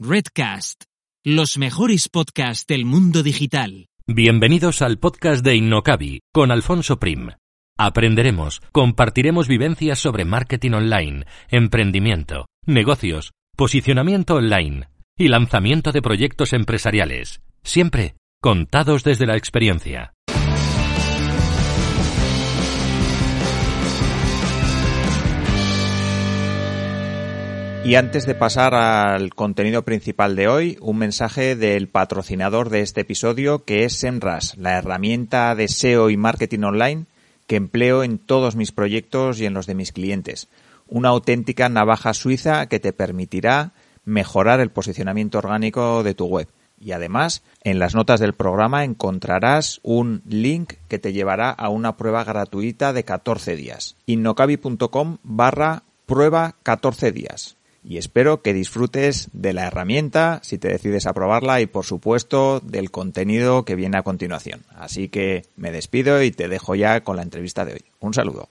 Redcast, los mejores podcasts del mundo digital. Bienvenidos al podcast de Innocabi con Alfonso Prim. Aprenderemos, compartiremos vivencias sobre marketing online, emprendimiento, negocios, posicionamiento online y lanzamiento de proyectos empresariales, siempre contados desde la experiencia. Y antes de pasar al contenido principal de hoy, un mensaje del patrocinador de este episodio que es Semras, la herramienta de SEO y marketing online que empleo en todos mis proyectos y en los de mis clientes. Una auténtica navaja suiza que te permitirá mejorar el posicionamiento orgánico de tu web. Y además, en las notas del programa encontrarás un link que te llevará a una prueba gratuita de 14 días. innocabi.com barra prueba 14 días y espero que disfrutes de la herramienta si te decides a probarla y por supuesto del contenido que viene a continuación. Así que me despido y te dejo ya con la entrevista de hoy. Un saludo.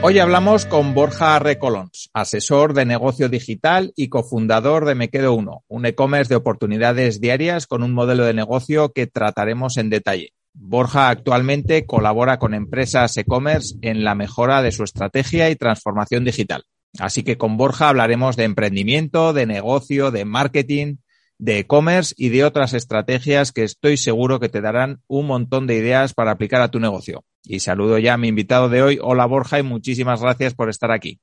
Hoy hablamos con Borja Recolons, asesor de negocio digital y cofundador de Me Quedo Uno, un e-commerce de oportunidades diarias con un modelo de negocio que trataremos en detalle. Borja actualmente colabora con empresas e-commerce en la mejora de su estrategia y transformación digital. Así que con Borja hablaremos de emprendimiento, de negocio, de marketing, de e-commerce y de otras estrategias que estoy seguro que te darán un montón de ideas para aplicar a tu negocio. Y saludo ya a mi invitado de hoy. Hola Borja y muchísimas gracias por estar aquí.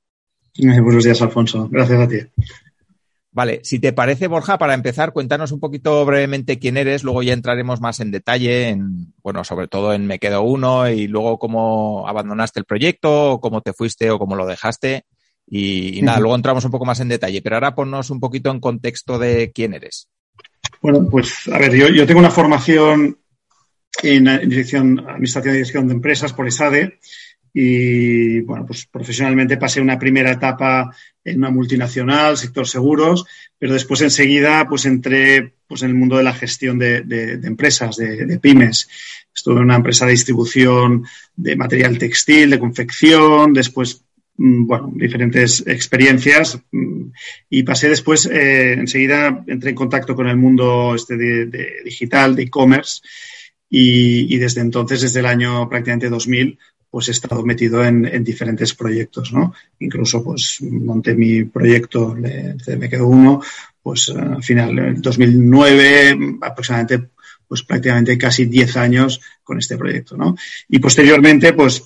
buenos días, Alfonso. Gracias a ti. Vale, si te parece, Borja, para empezar, cuéntanos un poquito brevemente quién eres, luego ya entraremos más en detalle en, bueno, sobre todo en Me Quedo Uno y luego cómo abandonaste el proyecto, o cómo te fuiste o cómo lo dejaste. Y, nada, luego entramos un poco más en detalle, pero ahora ponnos un poquito en contexto de quién eres. Bueno, pues a ver, yo, tengo una formación en, dirección, administración y dirección de empresas por ESADE y bueno, pues profesionalmente pasé una primera etapa en una multinacional, sector seguros, pero después enseguida pues entré pues en el mundo de la gestión de, empresas, de, pymes. Estuve en una empresa de distribución de material textil, de confección, después mm, bueno, diferentes experiencias mm, y pasé después, eh, enseguida entré en contacto con el mundo este de, digital, de e-commerce y, y, desde entonces, desde el año prácticamente 2000, pues he estado metido en, diferentes proyectos, ¿no? Incluso, pues, monté mi proyecto Me Quedo Uno, pues, al final, en 2009, aproximadamente, pues, prácticamente casi 10 años con este proyecto, ¿no? Y posteriormente, pues,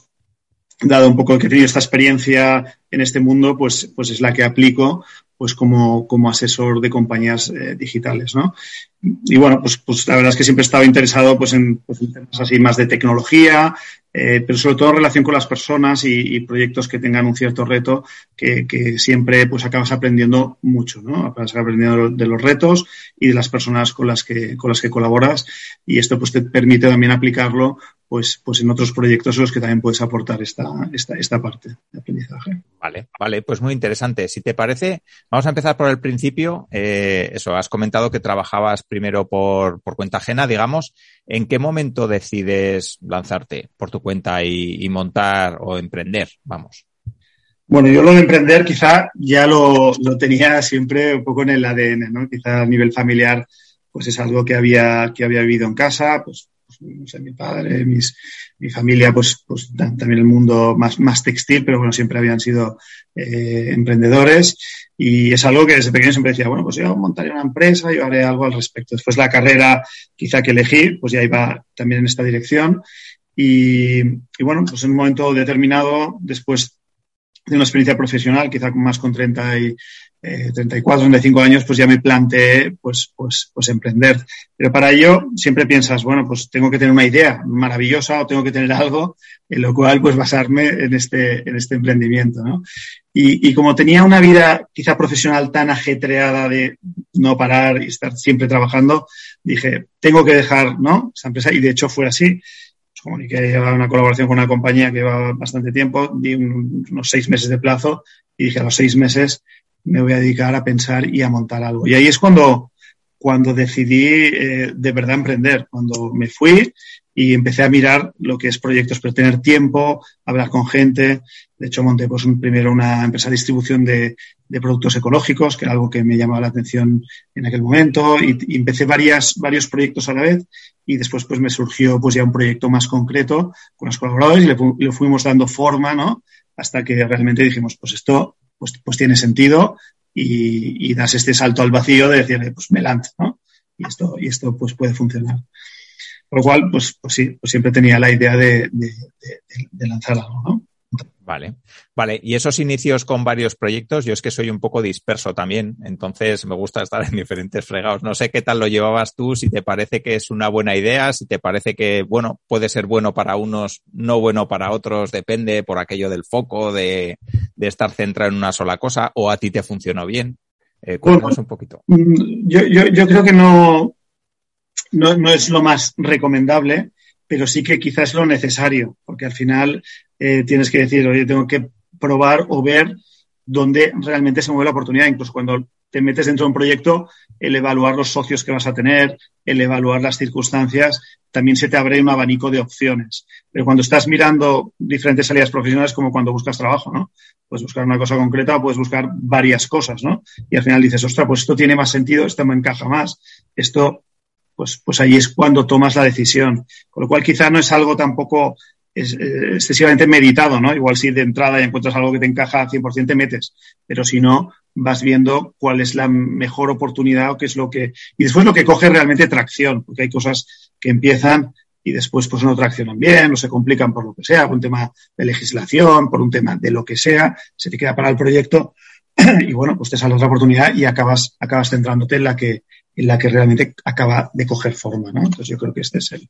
dado un poco que he tenido esta experiencia en este mundo, pues, pues es la que aplico pues como, como asesor de compañías eh, digitales, ¿no? Y bueno, pues, pues la verdad es que siempre he estado interesado pues en, pues en temas así más de tecnología, eh, pero sobre todo en relación con las personas y, proyectos que tengan un cierto reto que, que, siempre pues acabas aprendiendo mucho, ¿no? Acabas aprendiendo de los retos y de las personas con las que, con las que colaboras y esto pues te permite también aplicarlo pues, pues en otros proyectos en los que también puedes aportar esta, esta, esta parte de aprendizaje. Vale, vale, pues muy interesante. Si te parece, vamos a empezar por el principio. Eh, eso, has comentado que trabajabas primero por, por cuenta ajena, digamos. ¿En qué momento decides lanzarte por tu cuenta y, montar o emprender? Vamos. Bueno, yo lo de emprender quizá ya lo, lo, tenía siempre un poco en el ADN, ¿no? Quizá a nivel familiar, pues es algo que había, que había vivido en casa, pues, pues no sé, mi padre, mi familia, pues, pues también el mundo más, más textil, pero bueno, siempre habían sido eh, emprendedores y es algo que desde pequeño siempre decía, bueno, pues yo montaré una empresa, yo haré algo al respecto. Después la carrera quizá que elegí, pues ya iba también en esta dirección. Y, y bueno, pues en un momento determinado, después de una experiencia profesional, quizá más con 30 y, eh, 34, 35 años, pues ya me planteé pues, pues, pues emprender. Pero para ello siempre piensas, bueno, pues tengo que tener una idea maravillosa o tengo que tener algo en lo cual pues basarme en este, en este emprendimiento, ¿no? Y, y como tenía una vida quizá profesional tan ajetreada de no parar y estar siempre trabajando, dije, tengo que dejar, ¿no? Esa empresa y de hecho fue así comuniqué llevaba una colaboración con una compañía que llevaba bastante tiempo, di unos seis meses de plazo y dije a los seis meses me voy a dedicar a pensar y a montar algo. Y ahí es cuando, cuando decidí eh, de verdad emprender, cuando me fui y empecé a mirar lo que es proyectos, pero tener tiempo, hablar con gente. De hecho, monté pues, primero una empresa de distribución de, de, productos ecológicos, que era algo que me llamaba la atención en aquel momento, y, y, empecé varias, varios proyectos a la vez, y después pues me surgió pues ya un proyecto más concreto con los colaboradores y le, le fuimos dando forma, ¿no? Hasta que realmente dijimos, pues esto pues, pues tiene sentido y, y, das este salto al vacío de decir, pues me lanzo, ¿no? Y esto, y esto pues puede funcionar. Por lo cual, pues, pues sí, pues siempre tenía la idea de, de, de, de lanzar algo, ¿no? Vale, vale. Y esos inicios con varios proyectos, yo es que soy un poco disperso también, entonces me gusta estar en diferentes fregados. No sé qué tal lo llevabas tú, si te parece que es una buena idea, si te parece que, bueno, puede ser bueno para unos, no bueno para otros, depende por aquello del foco, de, de estar centrado en una sola cosa, o a ti te funcionó bien. Eh, cuéntanos un poquito. Mm, yo, yo, yo creo que no, no, no es lo más recomendable pero sí que quizás es lo necesario, porque al final eh, tienes que decir, oye, tengo que probar o ver dónde realmente se mueve la oportunidad. Incluso cuando te metes dentro de un proyecto, el evaluar los socios que vas a tener, el evaluar las circunstancias, también se te abre un abanico de opciones. Pero cuando estás mirando diferentes salidas profesionales, como cuando buscas trabajo, ¿no? Puedes buscar una cosa concreta o puedes buscar varias cosas, ¿no? Y al final dices, ostras, pues esto tiene más sentido, esto me encaja más, esto pues, pues ahí es cuando tomas la decisión. Con lo cual quizá no es algo tampoco eh, excesivamente meditado, ¿no? Igual si de entrada encuentras algo que te encaja al 100% te metes, pero si no, vas viendo cuál es la mejor oportunidad o qué es lo que... Y después lo que coge realmente tracción, porque hay cosas que empiezan y después pues no traccionan bien o se complican por lo que sea, por un tema de legislación, por un tema de lo que sea, se te queda para el proyecto y bueno, pues te sale otra oportunidad y acabas, acabas centrándote en la que, en la que realmente acaba de coger forma, ¿no? Entonces yo creo que este es el,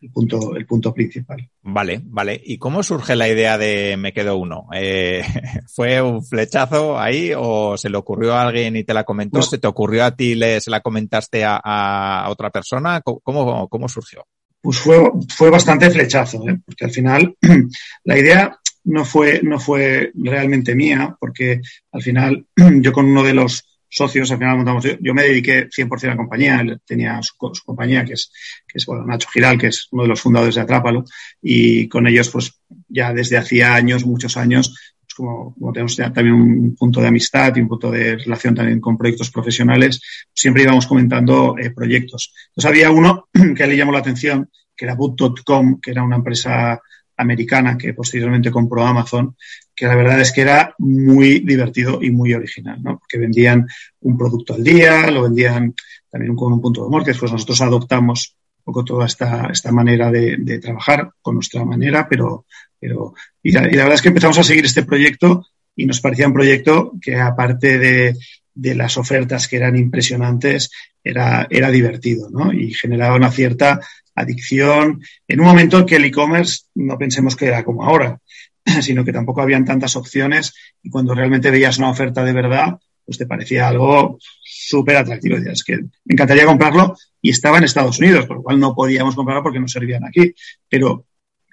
el punto, el punto principal. Vale, vale. ¿Y cómo surge la idea de me quedo uno? Eh, ¿Fue un flechazo ahí o se le ocurrió a alguien y te la comentó? Pues, ¿Se te ocurrió a ti, le, se la comentaste a, a otra persona? ¿Cómo, cómo surgió? Pues fue, fue bastante flechazo, ¿eh? porque al final la idea no fue, no fue realmente mía, porque al final yo con uno de los socios, al final montamos, yo, yo me dediqué 100% a la compañía, tenía su, su, compañía, que es, que es bueno, Nacho Giral, que es uno de los fundadores de Atrápalo, y con ellos, pues ya desde hacía años, muchos años, pues como, como tenemos ya también un punto de amistad y un punto de relación también con proyectos profesionales, siempre íbamos comentando eh, proyectos. Entonces había uno que le llamó la atención, que era boot.com, que era una empresa americana que posteriormente compró Amazon, que la verdad es que era muy divertido y muy original, ¿no? Porque vendían un producto al día, lo vendían también con un punto de humor, que después nosotros adoptamos un poco toda esta, esta manera de, de trabajar con nuestra manera, pero, pero y la, y la, verdad es que empezamos a seguir este proyecto y nos parecía un proyecto que aparte de, de las ofertas que eran impresionantes, era, era divertido, ¿no? Y generaba una cierta adicción, en un momento en que el e-commerce no pensemos que era como ahora, sino que tampoco habían tantas opciones y cuando realmente veías una oferta de verdad, pues te parecía algo súper atractivo. Es que me encantaría comprarlo y estaba en Estados Unidos, por lo cual no podíamos comprarlo porque no servían aquí. Pero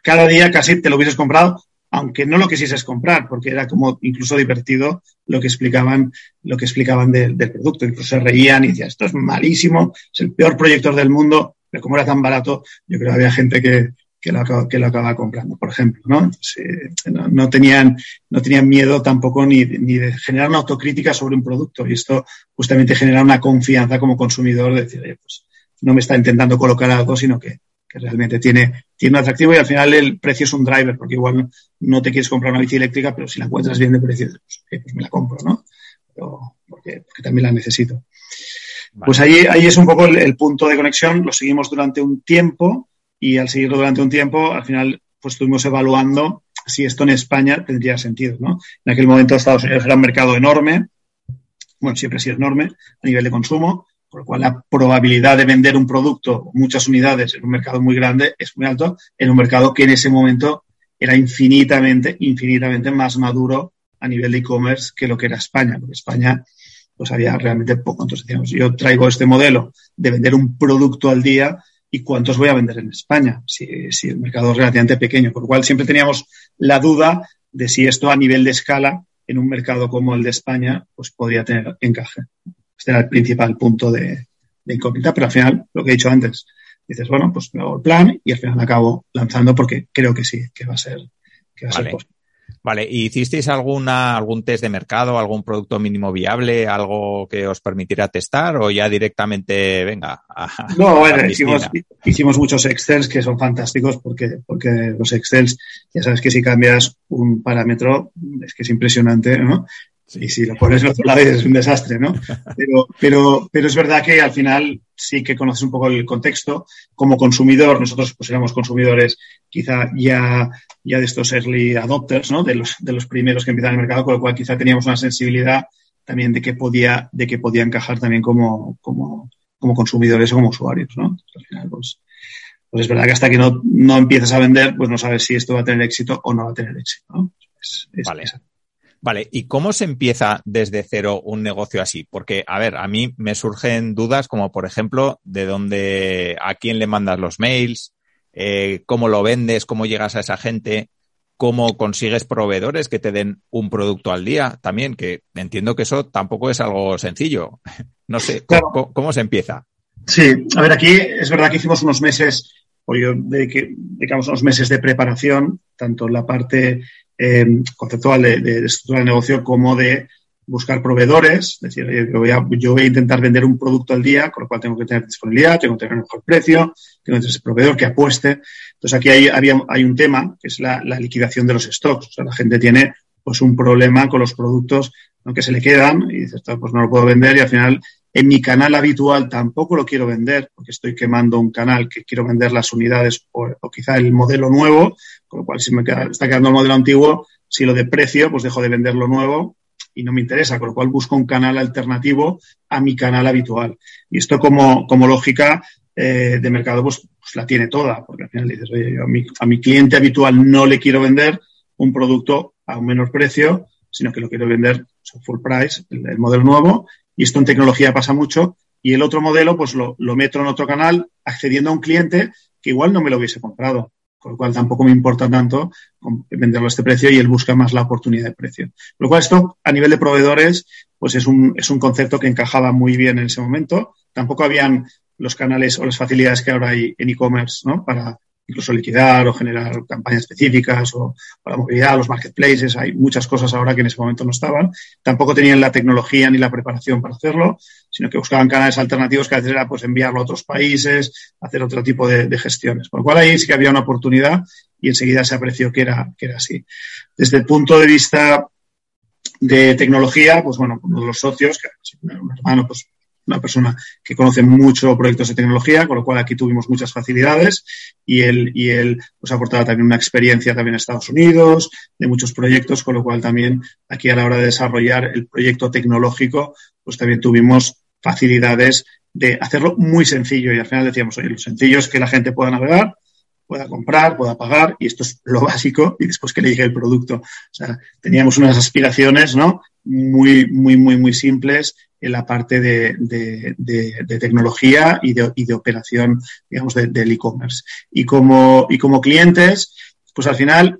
cada día casi te lo hubieses comprado, aunque no lo quisieses comprar, porque era como incluso divertido lo que explicaban, lo que explicaban de, del producto. Incluso se reían y decían, esto es malísimo, es el peor proyector del mundo, pero como era tan barato, yo creo que había gente que, que lo, que lo acababa comprando, por ejemplo, ¿no? Entonces, eh, no, no, tenían, no tenían miedo tampoco ni, ni de generar una autocrítica sobre un producto y esto justamente genera una confianza como consumidor de decir, oye, pues no me está intentando colocar algo, sino que, que realmente tiene, tiene un atractivo y al final el precio es un driver, porque igual no, no te quieres comprar una bici eléctrica, pero si la encuentras bien de precio, pues, eh, pues me la compro, ¿no? Pero, porque, porque también la necesito. Vale. Pues ahí, ahí es un poco el, el punto de conexión, lo seguimos durante un tiempo y al seguirlo durante un tiempo, al final, pues estuvimos evaluando si esto en España tendría sentido, ¿no? En aquel momento Estados Unidos era un mercado enorme, bueno, siempre ha sido enorme a nivel de consumo, por lo cual la probabilidad de vender un producto, muchas unidades en un mercado muy grande es muy alto, en un mercado que en ese momento era infinitamente, infinitamente más maduro a nivel de e-commerce que lo que era España, porque España pues había realmente poco. Entonces decíamos, yo traigo este modelo de vender un producto al día y cuántos voy a vender en España, si, si el mercado es relativamente pequeño. Por lo cual siempre teníamos la duda de si esto a nivel de escala en un mercado como el de España, pues podría tener encaje. Este era el principal punto de, incógnita, pero al final, lo que he dicho antes, dices, bueno, pues me hago el plan y al final acabo lanzando porque creo que sí, que va a ser, que va a ser posible. Vale, ¿y hicisteis alguna, algún test de mercado, algún producto mínimo viable, algo que os permitiera testar o ya directamente, venga? no, bueno, hicimos, hicimos, muchos Excels que son fantásticos porque, porque los Excels, ya sabes que si cambias un parámetro, es que es impresionante, ¿no? Y si lo pones en otro lado es un desastre, ¿no? Pero, pero, pero es verdad que al final sí que conoces un poco el contexto. Como consumidor, nosotros pues éramos consumidores quizá ya, ya de estos early adopters, ¿no? De los, de los primeros que empiezan el mercado, con lo cual quizá teníamos una sensibilidad también de que podía, de que podía encajar también como, como, como consumidores o como usuarios, ¿no? Al final, pues, pues es verdad que hasta que no, no empiezas a vender, pues no sabes si esto va a tener éxito o no va a tener éxito, ¿no? Es, vale. Vale, ¿y cómo se empieza desde cero un negocio así? Porque, a ver, a mí me surgen dudas como, por ejemplo, de dónde, a quién le mandas los mails, eh, cómo lo vendes, cómo llegas a esa gente, cómo consigues proveedores que te den un producto al día también, que entiendo que eso tampoco es algo sencillo. No sé, ¿cómo, se empieza? Sí, a ver, aquí es verdad que hicimos unos meses, o yo dedicamos unos meses de preparación, tanto en la parte eh, conceptual de, de, de negocio como de buscar proveedores, es decir, yo voy, a, intentar vender un producto al día, con lo cual tengo que tener disponibilidad, tengo que tener un mejor precio, tengo que tener ese proveedor que apueste. Entonces aquí hay, había, hay un tema que es la, liquidación de los stocks. O sea, la gente tiene pues un problema con los productos ¿no? que se le quedan y dices, pues no lo puedo vender y al final en mi canal habitual tampoco lo quiero vender porque estoy quemando un canal que quiero vender las unidades o, quizá el modelo nuevo, con lo cual, si me queda, está quedando el modelo antiguo, si lo de precio, pues dejo de vender lo nuevo y no me interesa, con lo cual busco un canal alternativo a mi canal habitual. Y esto como, como lógica eh, de mercado, pues, pues, la tiene toda, porque al final dices, oye, yo a mi, a mi cliente habitual no le quiero vender un producto a un menor precio, sino que lo quiero vender full price, el, modelo nuevo, y esto en tecnología pasa mucho, y el otro modelo, pues lo, lo meto en otro canal, accediendo a un cliente que igual no me lo hubiese comprado con lo cual tampoco me importa tanto venderlo a este precio y él busca más la oportunidad de precio. Con lo cual esto, a nivel de proveedores, pues es un, es un concepto que encajaba muy bien en ese momento. Tampoco habían los canales o las facilidades que ahora hay en e-commerce, ¿no? Para, incluso liquidar o generar campañas específicas o, la movilidad, los marketplaces, hay muchas cosas ahora que en ese momento no estaban. Tampoco tenían la tecnología ni la preparación para hacerlo, sino que buscaban canales alternativos que a veces era pues enviarlo a otros países, hacer otro tipo de, de gestiones. Por lo cual ahí sí que había una oportunidad y enseguida se apreció que era, que era así. Desde el punto de vista de tecnología, pues bueno, uno de los socios, que un hermano, pues una persona que conoce mucho proyectos de tecnología, con lo cual aquí tuvimos muchas facilidades y él, y él pues aportaba también una experiencia también en Estados Unidos, de muchos proyectos, con lo cual también aquí a la hora de desarrollar el proyecto tecnológico, pues también tuvimos facilidades de hacerlo muy sencillo y al final decíamos, oye, lo sencillo es que la gente pueda navegar, pueda comprar, pueda pagar, y esto es lo básico, y después que le llegue el producto. O sea, teníamos unas aspiraciones, ¿no? Muy, muy, muy, muy simples en la parte de, tecnología y de, operación, digamos, del e-commerce. Y como, clientes, pues al final,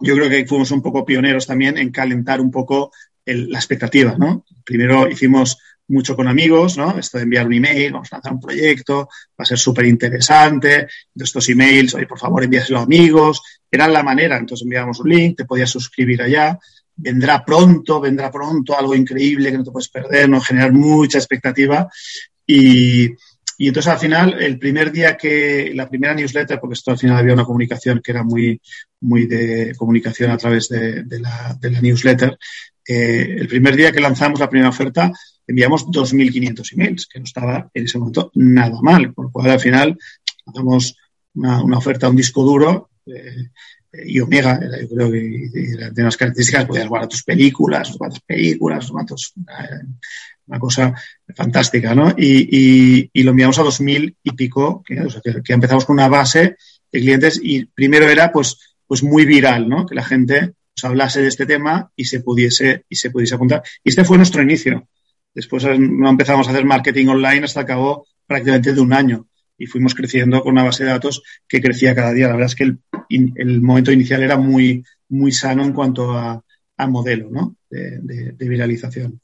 yo creo que fuimos un poco pioneros también en calentar un poco la expectativa, ¿no? Primero hicimos mucho con amigos, ¿no? Esto de enviar un email, vamos a lanzar un proyecto, va a ser súper interesante. De estos emails, oye, por favor, envíaselo a amigos. Era la manera, entonces enviábamos un link, te podías suscribir allá. Vendrá pronto, vendrá pronto, algo increíble que no te puedes perder, no generar mucha expectativa. Y, y entonces al final, el primer día que, la primera newsletter, porque esto al final había una comunicación que era muy, muy de comunicación a través de, la, newsletter, eh, el primer día que lanzamos la primera oferta, enviamos 2.500 emails, que no estaba en ese momento nada mal, por lo cual al final hacemos una, una, oferta un disco duro y Omega, yo creo que de unas características, podías guardar tus películas, cuántas películas, cuántos, una cosa fantástica, ¿no? Y, y, lo enviamos a 2000 y pico, que, empezamos con una base de clientes y primero era pues, pues muy viral, ¿no? Que la gente pues, hablase de este tema y se pudiese, y se pudiese apuntar. Y este fue nuestro inicio. Después no empezamos a hacer marketing online hasta cabo prácticamente de un año y fuimos creciendo con una base de datos que crecía cada día. La verdad es que el, el momento inicial era muy, muy sano en cuanto a, a modelo ¿no? de, de, viralización.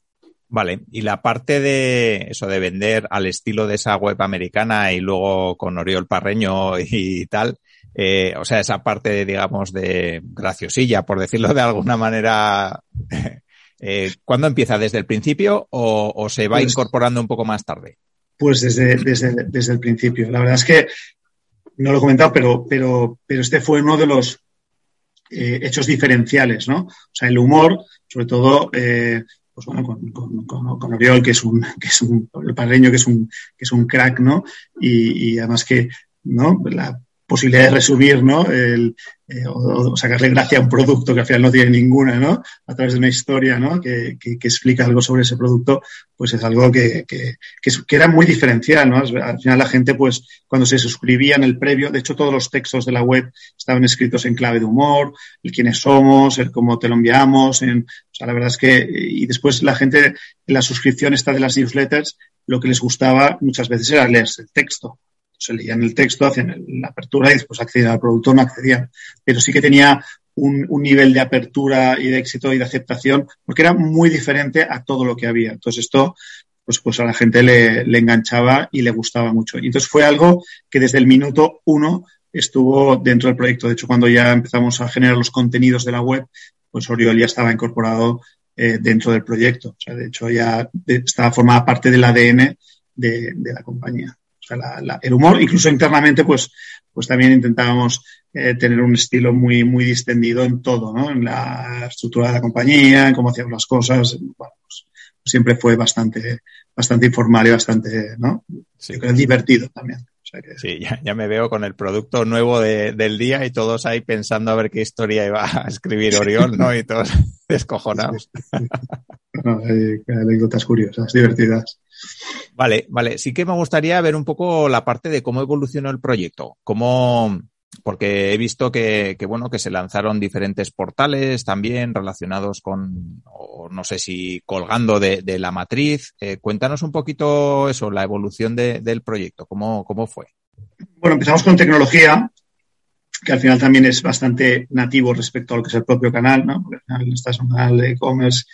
Vale, y la parte de eso de vender al estilo de esa web americana y luego con Oriol Parreño y tal, eh, o sea, esa parte, digamos, de graciosilla, por decirlo de alguna manera, eh, ¿cuándo empieza? ¿Desde el principio o, o se va pues, incorporando un poco más tarde? Pues desde, desde, desde el principio. La verdad es que no lo he comentado, pero, pero, pero este fue uno de los eh, hechos diferenciales, ¿no? O sea, el humor, sobre todo, eh, pues bueno, con, Oriol, que es un, que es un, el padreño, que es un, que es un crack, ¿no? Y, y además que, ¿no? La, posibilidad de resumir, ¿no? El, eh, o, sacarle gracia a un producto que al final no tiene ninguna, ¿no? A través de una historia, ¿no? Que, que, que explica algo sobre ese producto, pues es algo que, que, que, era muy diferencial, ¿no? Al final la gente, pues, cuando se suscribía en el previo, de hecho todos los textos de la web estaban escritos en clave de humor, el quiénes somos, el cómo te lo enviamos, en, o sea, la verdad es que, y después la gente, en la suscripción esta de las newsletters, lo que les gustaba muchas veces era leerse el texto se leían el texto, hacían la apertura y después accedían al producto, no accedían. Pero sí que tenía un, un, nivel de apertura y de éxito y de aceptación, porque era muy diferente a todo lo que había. Entonces esto, pues, pues a la gente le, enganchaba y le gustaba mucho. Y entonces fue algo que desde el minuto uno estuvo dentro del proyecto. De hecho, cuando ya empezamos a generar los contenidos de la web, pues Oriol ya estaba incorporado eh, dentro del proyecto. O sea, de hecho, ya estaba formada parte del ADN de, de la compañía sea, la, la, el humor, incluso internamente, pues, pues también intentábamos eh, tener un estilo muy, muy distendido en todo, ¿no? En la estructura de la compañía, en cómo hacíamos las cosas. Bueno, pues, siempre fue bastante, bastante informal y bastante, ¿no? Sí. Yo creo divertido también. O sea que... Sí, ya, ya, me veo con el producto nuevo de, del día y todos ahí pensando a ver qué historia iba a escribir Oriol, ¿no? Y todos descojonados. Sí, sí, no, hay anécdotas curiosas, divertidas. Vale, vale. Sí que me gustaría ver un poco la parte de cómo evolucionó el proyecto, cómo, porque he visto que, bueno, que se lanzaron diferentes portales también relacionados con, o no sé si colgando de, la matriz. Eh, cuéntanos un poquito eso, la evolución de, del proyecto, ¿cómo, cómo fue. Bueno, empezamos con tecnología, que al final también es bastante nativo respecto a lo que es el propio canal, ¿no? Al final estás un canal de e-commerce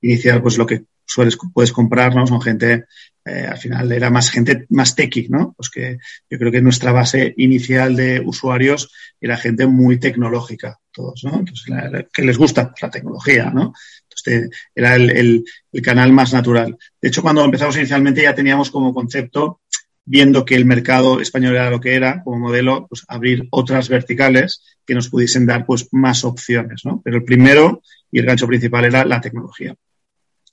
inicial, pues lo que sueles, puedes comprar, ¿no? Son gente eh, al final era más gente más techy, ¿no? Pues que yo creo que nuestra base inicial de usuarios era gente muy tecnológica, todos, ¿no? Entonces, la, que les gusta pues, la tecnología, ¿no? Entonces, era el, canal más natural. De hecho, cuando empezamos inicialmente ya teníamos como concepto, viendo que el mercado español era lo que era, como modelo, pues abrir otras verticales que nos pudiesen dar pues más opciones, ¿no? Pero el primero y el gancho principal era la tecnología.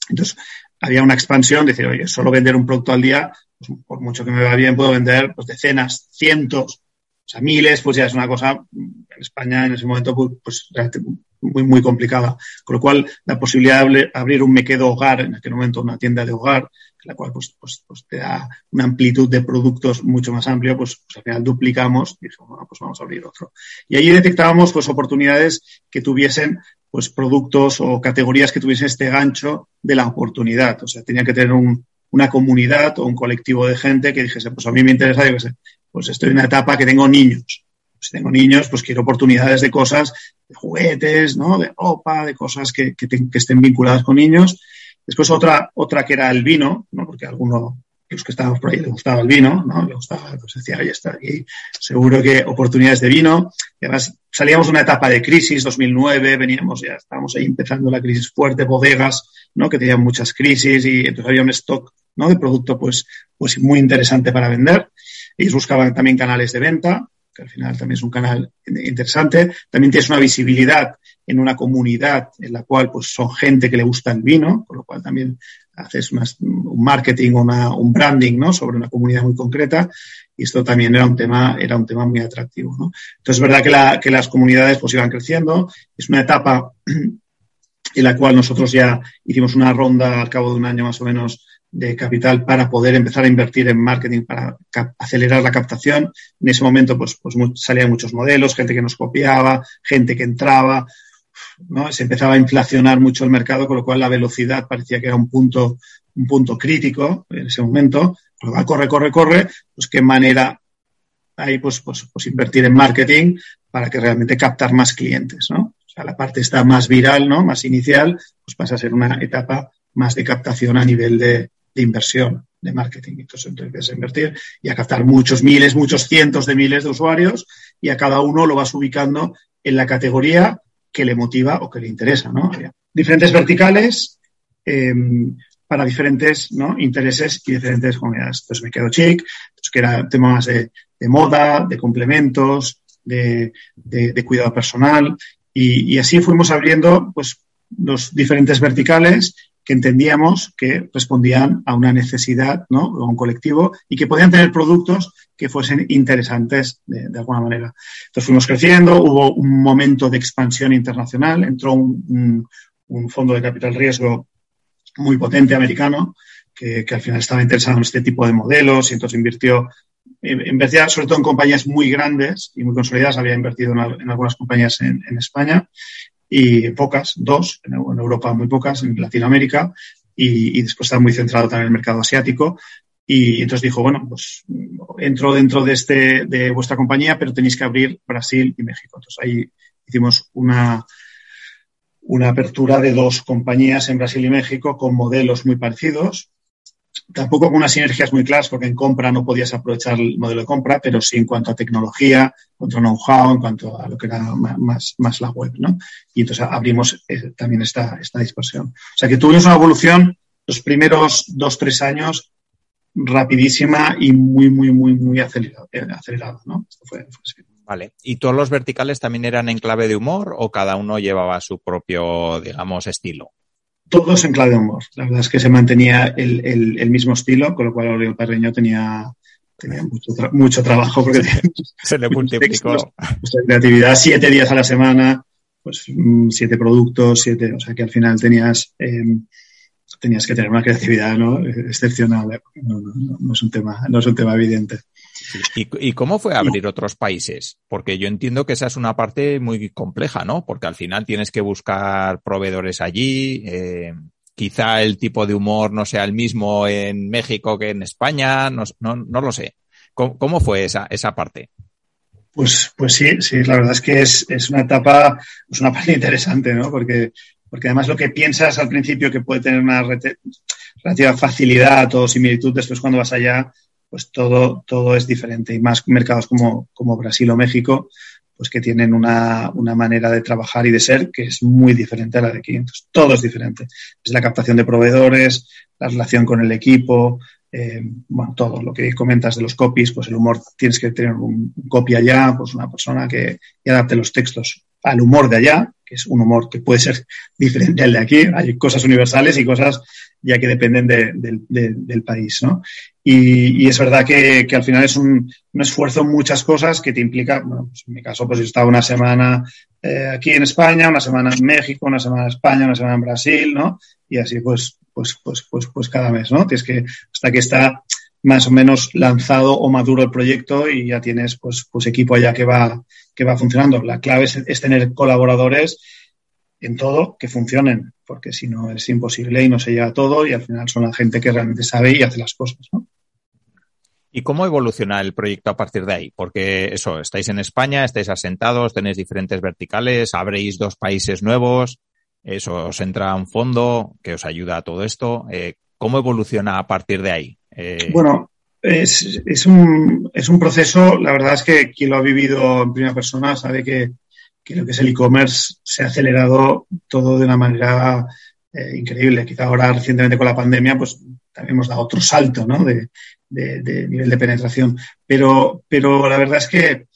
Entonces, había una expansión, decir, oye, solo vender un producto al día, pues por mucho que me va bien, puedo vender pues, decenas, cientos, o sea, miles, pues ya es una cosa, en España en ese momento, pues, pues muy, muy complicada. Con lo cual, la posibilidad de abrir un me quedo hogar, en aquel momento una tienda de hogar, la cual pues, pues, pues te da una amplitud de productos mucho más amplio, pues, pues al final duplicamos y dijimos, bueno, pues vamos a abrir otro. Y allí detectábamos pues oportunidades que tuviesen pues productos o categorías que tuviesen este gancho de la oportunidad. O sea, tenía que tener un, una comunidad o un colectivo de gente que dijese, pues a mí me interesa, yo pues estoy en una etapa que tengo niños. Si tengo niños, pues quiero oportunidades de cosas, de juguetes, ¿no? De ropa, de cosas que, que, que estén vinculadas con niños. Después otra, otra que era el vino, ¿no? Porque alguno los que estábamos por ahí le gustaba el vino, ¿no? Le gustaba, pues decía, oye, está aquí, seguro que oportunidades de vino. Y además, salíamos de una etapa de crisis, 2009, veníamos, ya estábamos ahí empezando la crisis fuerte, bodegas, ¿no? Que tenían muchas crisis y entonces había un stock, ¿no? De producto, pues, pues muy interesante para vender. Ellos buscaban también canales de venta, que al final también es un canal interesante. También tienes una visibilidad en una comunidad en la cual, pues, son gente que le gusta el vino, con lo cual también haces un marketing, una, un branding, ¿no? Sobre una comunidad muy concreta y esto también era un tema, era un tema muy atractivo. Entonces, es verdad que las comunidades pues iban creciendo. Es una etapa en la cual nosotros ya hicimos una ronda al cabo de un año más o menos de capital para poder empezar a invertir en marketing, para acelerar la captación. En ese momento, pues, pues salían muchos modelos, gente que nos copiaba, gente que entraba, Se empezaba a inflacionar mucho el mercado, con lo cual la velocidad parecía que era un punto, un punto crítico en ese momento. Corre, corre, corre, pues qué manera hay, pues, pues, pues invertir en marketing para que realmente captar más clientes, ¿no? O sea, la parte está más viral, ¿no? Más inicial, pues pasa a ser una etapa más de captación a nivel de, de inversión de marketing. Entonces, empiezas a invertir y a captar muchos miles, muchos cientos de miles de usuarios y a cada uno lo vas ubicando en la categoría que le motiva o que le interesa, ¿no? Diferentes verticales eh, para diferentes ¿no? intereses y diferentes comunidades. Entonces me quedo chic, que era temas de, de moda, de complementos, de cuidado personal y, y, así fuimos abriendo pues los diferentes verticales que entendíamos que respondían a una necesidad, ¿no? A un colectivo y que podían tener productos que fuesen interesantes de, alguna manera. Entonces fuimos creciendo, hubo un momento de expansión internacional, entró un, un, fondo de capital riesgo muy potente americano que, que, al final estaba interesado en este tipo de modelos y entonces invirtió, invertía sobre todo en compañías muy grandes y muy consolidadas, había invertido en, en algunas compañías en, en España y pocas, dos, en, Europa muy pocas, en Latinoamérica, y, y, después estaba muy centrado también en el mercado asiático. Y entonces dijo, bueno, pues entro dentro de, este, de vuestra compañía, pero tenéis que abrir Brasil y México. Entonces ahí hicimos una, una apertura de dos compañías en Brasil y México con modelos muy parecidos, tampoco con unas sinergias muy claras, porque en compra no podías aprovechar el modelo de compra, pero sí en cuanto a tecnología, en cuanto a know-how, en cuanto a lo que era más, más la web, ¿no? Y entonces abrimos eh, también esta, esta dispersión. O sea que tuvimos una evolución los primeros dos, tres años rapidísima y muy, muy, muy, muy acelerado, eh, ¿no? Esto fue, fue así. Vale. ¿Y todos los verticales también eran en clave de humor o cada uno llevaba su propio, digamos, estilo? Todos en clave de humor. La verdad es que se mantenía el, el, el mismo estilo, con lo cual Aurelio Parreño tenía, tenía mucho, tra mucho, trabajo porque se le multiplicó. Textos, creatividad, siete días a la semana, pues siete productos, siete, o sea que al final tenías, eh, tenías que tener una creatividad ¿no? excepcional. No, no, no, es un tema, no es un tema evidente. ¿Y, ¿Y, cómo fue abrir otros países? Porque yo entiendo que esa es una parte muy compleja, ¿no? Porque al final tienes que buscar proveedores allí. Eh, quizá el tipo de humor no sea el mismo en México que en España. No, no, no lo sé. ¿Cómo, ¿Cómo, fue esa, esa parte? Pues, pues sí, sí, la verdad es que es, es una etapa, es una parte interesante, ¿no? Porque, porque además lo que piensas al principio que puede tener una relativa facilidad o similitud, después cuando vas allá, pues todo, todo es diferente. Y más mercados como, como Brasil o México, pues que tienen una, una, manera de trabajar y de ser que es muy diferente a la de aquí. Entonces, todo es diferente. Es la captación de proveedores, la relación con el equipo, eh, bueno, todo lo que comentas de los copies, pues el humor, tienes que tener un, copy allá, pues una persona que, que adapte los textos al humor de allá, que es un humor que puede ser diferente al de aquí. Hay cosas universales y cosas ya que dependen de, de, de, del país, ¿no? Y, y es verdad que, que, al final es un, un, esfuerzo en muchas cosas que te implica, bueno, pues en mi caso, pues he estado una semana eh, aquí en España, una semana en México, una semana en España, una semana en Brasil, ¿no? Y así pues, pues, pues, pues, pues cada mes, ¿no? Tienes que, hasta que está más o menos lanzado o maduro el proyecto y ya tienes pues, pues equipo allá que va, que va funcionando. La clave es, es tener colaboradores en todo que funcionen, porque si no es imposible y no se llega a todo y al final son la gente que realmente sabe y hace las cosas, ¿no? ¿Y cómo evoluciona el proyecto a partir de ahí? Porque eso, estáis en España, estáis asentados, tenéis diferentes verticales, abréis dos países nuevos, eso os entra un fondo que os ayuda a todo esto. Eh, ¿Cómo evoluciona a partir de ahí? Eh... Bueno, es, es, un, es un proceso, la verdad es que quien lo ha vivido en primera persona sabe que, lo que es el e-commerce se ha acelerado todo de una manera eh, increíble. Quizá ahora recientemente con la pandemia, pues también hemos dado otro salto, ¿no? De, nivel de penetración. Pero, pero la verdad es que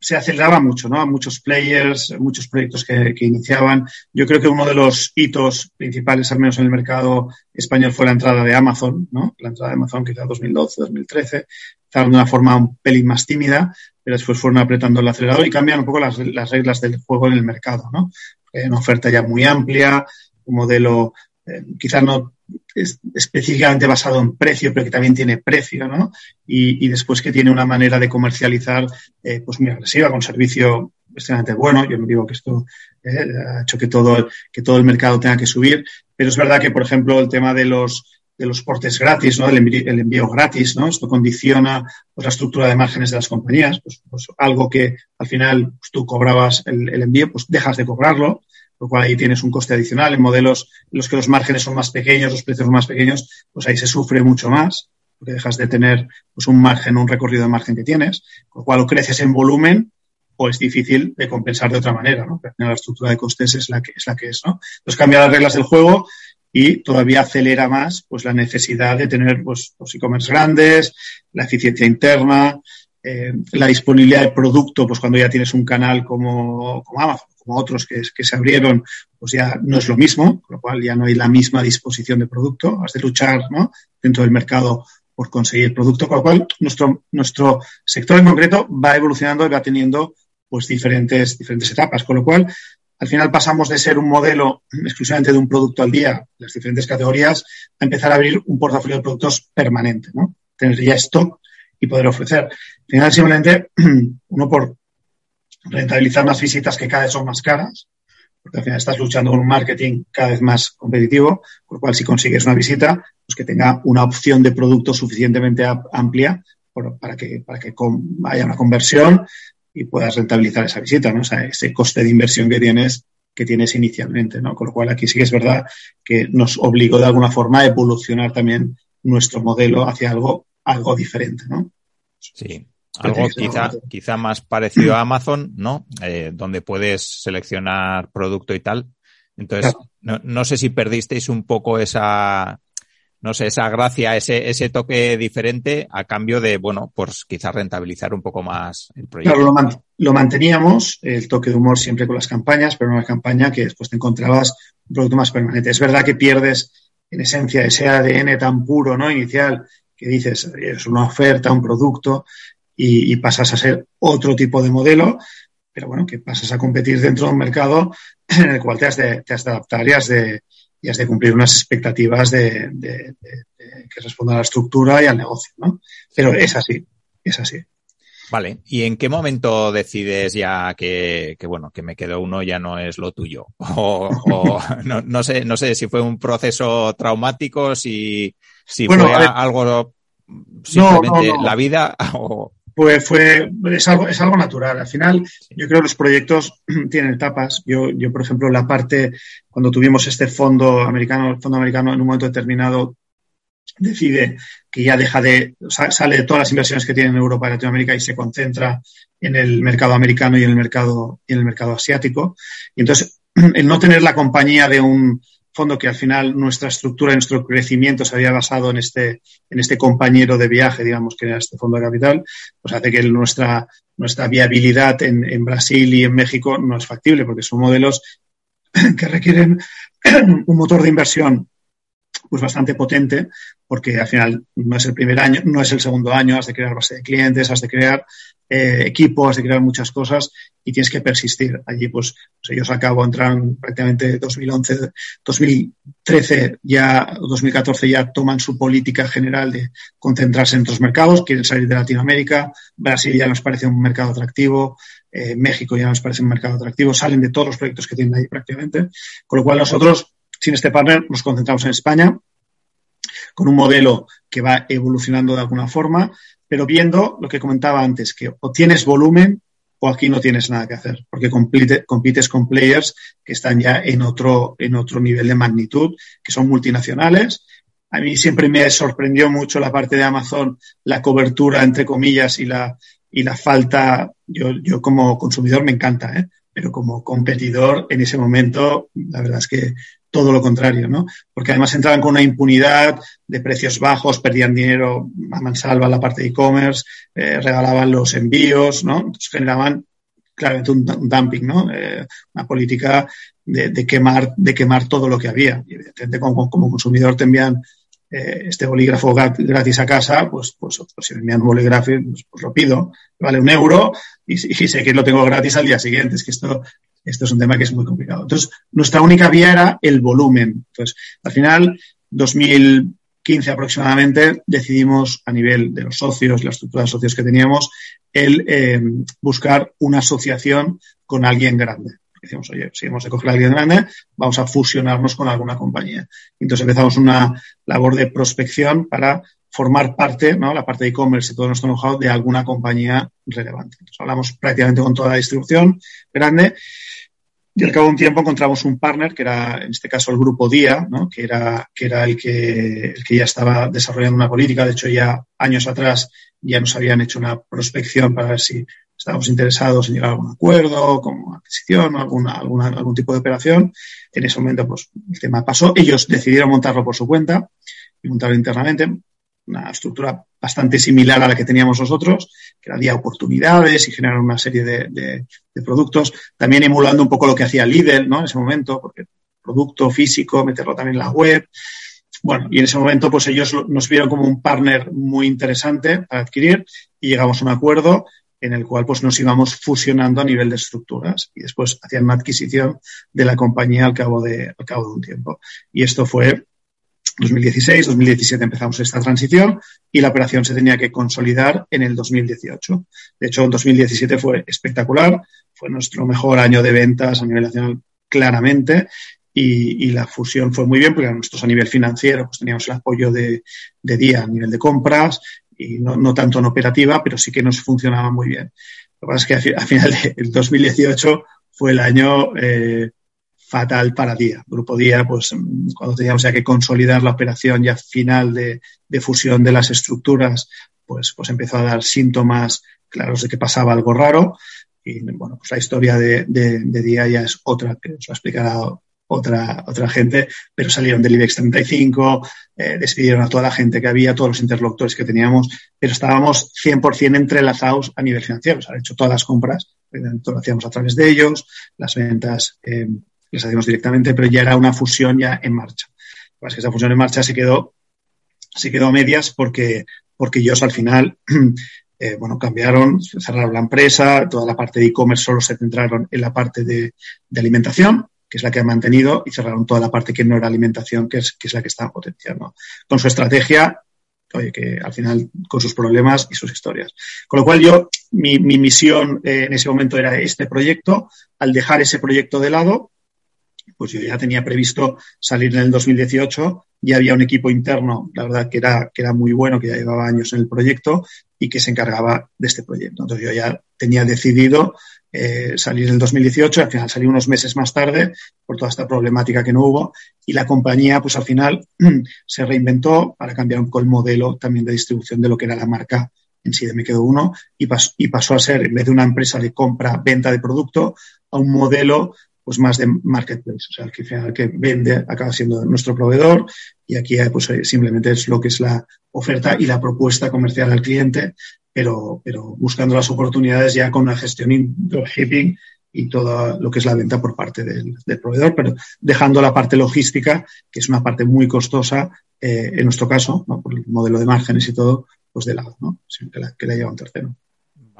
se aceleraba mucho, ¿no? Muchos players, muchos proyectos que, iniciaban. Yo creo que uno de los hitos principales, al menos en el mercado español, fue la entrada de Amazon, ¿no? La entrada de Amazon quizá 2012, 2013, estaban de una forma un pelín más tímida, pero después fueron apretando el acelerador y cambian un poco las, reglas del juego en el mercado, ¿no? Hay una oferta ya muy amplia, un modelo eh, quizás no es específicamente basado en precio, pero que también tiene precio, ¿no? Y, después que tiene una manera de comercializar eh, pues muy agresiva, con servicio extremadamente bueno. Yo no digo que esto eh, ha hecho que todo, que todo el mercado tenga que subir, pero es verdad que, por ejemplo, el tema de los de los portes gratis, ¿no? El envío, gratis, ¿no? Esto condiciona pues, la estructura de márgenes de las compañías. Pues, pues algo que al final pues, tú cobrabas el, envío, pues dejas de cobrarlo lo cual ahí tienes un coste adicional. En modelos en los que los márgenes son más pequeños, los precios son más pequeños, pues ahí se sufre mucho más, porque dejas de tener pues, un margen, un recorrido de margen que tienes, con lo cual o creces en volumen o es difícil de compensar de otra manera, ¿no? la estructura de costes es la que es, la que es ¿no? Entonces cambia las reglas del juego y todavía acelera más pues la necesidad de tener pues, los e-commerce grandes, la eficiencia interna, eh, la disponibilidad de producto, pues cuando ya tienes un canal como, Amazon, como otros que, que, se abrieron, pues ya no es lo mismo, con lo cual ya no hay la misma disposición de producto, has de luchar ¿no? dentro del mercado por conseguir producto, con lo cual nuestro, nuestro sector en concreto va evolucionando y va teniendo pues diferentes, diferentes etapas, con lo cual al final pasamos de ser un modelo exclusivamente de un producto al día, las diferentes categorías, a empezar a abrir un portafolio de productos permanente, ¿no? Tener ya stock y poder ofrecer. Al final, simplemente, uno por rentabilizar las visitas que cada vez son más caras, porque al final estás luchando con un marketing cada vez más competitivo, por lo cual si consigues una visita, pues que tenga una opción de producto suficientemente amplia para que, para que haya una conversión y puedas rentabilizar esa visita, ¿no? O sea, ese coste de inversión que tienes que tienes inicialmente, ¿no? Con lo cual aquí sí que es verdad que nos obligó de alguna forma a evolucionar también nuestro modelo hacia algo, algo diferente, ¿no? Sí, algo quizá, quizá más parecido a Amazon, ¿no? Eh, donde puedes seleccionar producto y tal. Entonces, no, no, sé si perdisteis un poco esa, no sé, esa gracia, ese, ese toque diferente a cambio de, bueno, pues quizás rentabilizar un poco más el proyecto. Claro, lo, lo, manteníamos, el toque de humor siempre con las campañas, pero una campaña que después te encontrabas un producto más permanente. Es verdad que pierdes en esencia ese ADN tan puro, ¿no? Inicial, que dices, es una oferta, un producto, y, pasas a ser otro tipo de modelo, pero bueno, que pasas a competir dentro de un mercado en el cual te has de, te has de adaptar y has de, y has de cumplir unas expectativas de, que respondan a la estructura y al negocio, ¿no? Pero es así, es así. Vale, ¿y en qué momento decides ya que, que bueno, que me quedo uno ya no es lo tuyo? O, o no, no, sé, no sé si fue un proceso traumático, si, si fue algo simplemente la vida o pues fue, es algo, es algo natural. Al final, yo creo que los proyectos tienen etapas. Yo, yo, por ejemplo, la parte, cuando tuvimos este fondo americano, el fondo americano en un momento determinado decide que ya deja de, sale de todas las inversiones que tiene en Europa y Latinoamérica y se concentra en el mercado americano y en el mercado, y en el mercado asiático. Y entonces, el no tener la compañía de un, fondo que al final nuestra estructura nuestro crecimiento se había basado en este, en este compañero de viaje, digamos, que era este fondo de capital, pues hace que nuestra, nuestra viabilidad en, en Brasil y en México no es factible, porque son modelos que requieren un motor de inversión pues bastante potente, porque al final no es el primer año, no es el segundo año, has de crear base de clientes, has de crear eh, equipo, has de crear muchas cosas y tienes que persistir. Allí, pues, pues ellos acabo entran prácticamente 2011, 2013 ya, 2014 ya toman su política general de concentrarse en otros mercados, quieren salir de Latinoamérica, Brasil ya nos parece un mercado atractivo, eh, México ya nos parece un mercado atractivo, salen de todos los proyectos que tienen ahí prácticamente, con lo cual nosotros, sin este partner, nos concentramos en España, con un modelo que va evolucionando de alguna forma, pero viendo lo que comentaba antes, que o tienes volumen o aquí no tienes nada que hacer, porque compites con players que están ya en otro, en otro nivel de magnitud, que son multinacionales. A mí siempre me sorprendió mucho la parte de Amazon, la cobertura, entre comillas, y la, y la falta, yo, yo como consumidor me encanta, ¿eh? pero como competidor en ese momento, la verdad es que todo lo contrario, ¿no? Porque además entraban con una impunidad de precios bajos, perdían dinero a mansalva la parte de e-commerce, eh, regalaban los envíos, ¿no? Entonces generaban claramente un, dumping, ¿no? Eh, una política de, quemar, de quemar todo lo que había. Y evidentemente, como, consumidor te envían eh, este bolígrafo gratis a casa, pues, pues, pues, si me envían un bolígrafo, pues, pues, lo pido, vale un euro y, sé que lo tengo gratis al día siguiente. Es que esto, esto es un tema que es muy complicado. Entonces, nuestra única vía era el volumen. Entonces, al final, 2015 aproximadamente, decidimos a nivel de los socios, la estructura de socios que teníamos, el eh, buscar una asociación con alguien grande. Decimos, oye, si hemos de coger a alguien grande, vamos a fusionarnos con alguna compañía. Entonces empezamos una labor de prospección para formar parte, ¿no? la parte de e-commerce y todo nuestro know-how de alguna compañía relevante. Entonces hablamos prácticamente con toda la distribución grande y al cabo de un tiempo encontramos un partner, que era en este caso el grupo DIA, ¿no? que, era, que era el que, el que ya estaba desarrollando una política. De hecho, ya años atrás ya nos habían hecho una prospección para ver si estábamos interesados en llegar a algún acuerdo, como adquisición o alguna, alguna, algún tipo de operación. En ese momento, pues el tema pasó. Ellos decidieron montarlo por su cuenta y montarlo internamente. Una estructura bastante similar a la que teníamos nosotros, que había oportunidades y generar una serie de, de, productos. También emulando un poco lo que hacía Lidl, ¿no? En ese momento, porque producto físico, meterlo también en la web. Bueno, y en ese momento, pues ellos nos vieron como un partner muy interesante para adquirir y llegamos a un acuerdo en el cual pues, nos íbamos fusionando a nivel de estructuras y después hacían una adquisición de la compañía al cabo de, al cabo de un tiempo. Y esto fue 2016, 2017 empezamos esta transición y la operación se tenía que consolidar en el 2018. De hecho, en 2017 fue espectacular, fue nuestro mejor año de ventas a nivel nacional claramente y, la fusión fue muy bien porque nosotros a nivel financiero pues teníamos el apoyo de, de día a nivel de compras y no, no, tanto en operativa, pero sí que nos funcionaba muy bien. Lo que pasa es que al final del 2018 fue el año eh, fatal para Día. Grupo Día, pues cuando teníamos ya que consolidar la operación ya final de, de, fusión de las estructuras, pues, pues empezó a dar síntomas claros de que pasaba algo raro. Y bueno, pues la historia de, de, de Día ya es otra que os lo explicará otra, gente, pero salieron del IBEX 35, eh, despidieron a toda la gente que había, todos los interlocutores que teníamos, pero estábamos 100% entrelazados a nivel financiero. O sea, hecho todas las compras, lo hacíamos a través de ellos, las ventas eh, las hacíamos directamente, pero ya era una fusión ya en marcha. Lo que esa fusión en marcha se quedó, se quedó a medias porque, porque ellos al final Eh, bueno, cambiaron, cerraron la empresa, toda la parte de e-commerce solo se centraron en la parte de, de, alimentación que es la que ha mantenido, y cerraron toda la parte que no era alimentación, que es, que es la que está potenciando. Con su estrategia, oye, que al final, con sus problemas y sus historias. Con lo cual yo, mi, mi misión eh, en ese momento era este proyecto. Al dejar ese proyecto de lado, pues yo ya tenía previsto salir en el 2018, ya había un equipo interno, la verdad que era, que era muy bueno, que ya llevaba años en el proyecto y que se encargaba de este proyecto. Entonces yo ya tenía decidido eh, salir en el 2018, al final salí unos meses más tarde por toda esta problemática que no hubo y la compañía pues al final se reinventó para cambiar un poco el modelo también de distribución de lo que era la marca en sí de Me Quedo Uno y, pas y pasó a ser, en vez de una empresa de compra-venta de producto, a un modelo pues más de marketplace, o sea, el que, el que vende acaba siendo nuestro proveedor y aquí pues simplemente es lo que es la oferta y la propuesta comercial al cliente pero, pero buscando las oportunidades ya con una gestión dropshipping y todo lo que es la venta por parte del, proveedor, pero dejando la parte logística, que es una parte muy costosa, eh, en nuestro caso, ¿no? por el modelo de márgenes y todo, pues de lado, ¿no? que, la, que la lleva un tercero.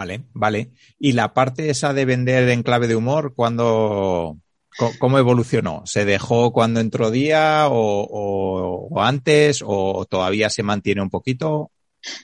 Vale, vale. ¿Y la parte esa de vender en clave de humor, cuando cómo evolucionó? ¿Se dejó cuando entró día o, o, o antes o todavía se mantiene un poquito?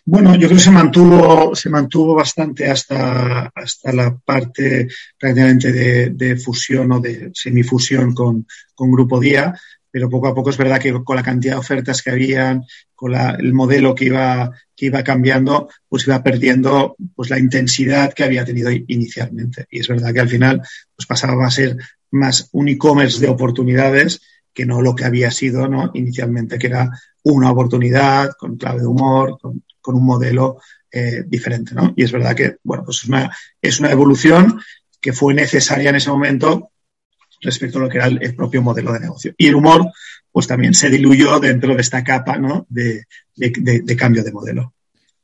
Bueno, yo creo que se mantuvo, se mantuvo bastante hasta, hasta la parte prácticamente de, de fusión o de semifusión con, con Grupo Día, pero poco a poco es verdad que con la cantidad de ofertas que habían, con el modelo que iba, que iba cambiando, pues iba perdiendo pues la intensidad que había tenido inicialmente. Y es verdad que al final pues pasaba a ser más un e-commerce de oportunidades que no lo que había sido ¿no? inicialmente, que era una oportunidad con clave de humor, con, con un modelo eh, diferente. ¿no? Y es verdad que bueno, pues es, una, es una evolución que fue necesaria en ese momento respecto a lo que era el, el, propio modelo de negocio. Y el humor, pues también se diluyó dentro de esta capa ¿no? de, de, de, de cambio de modelo.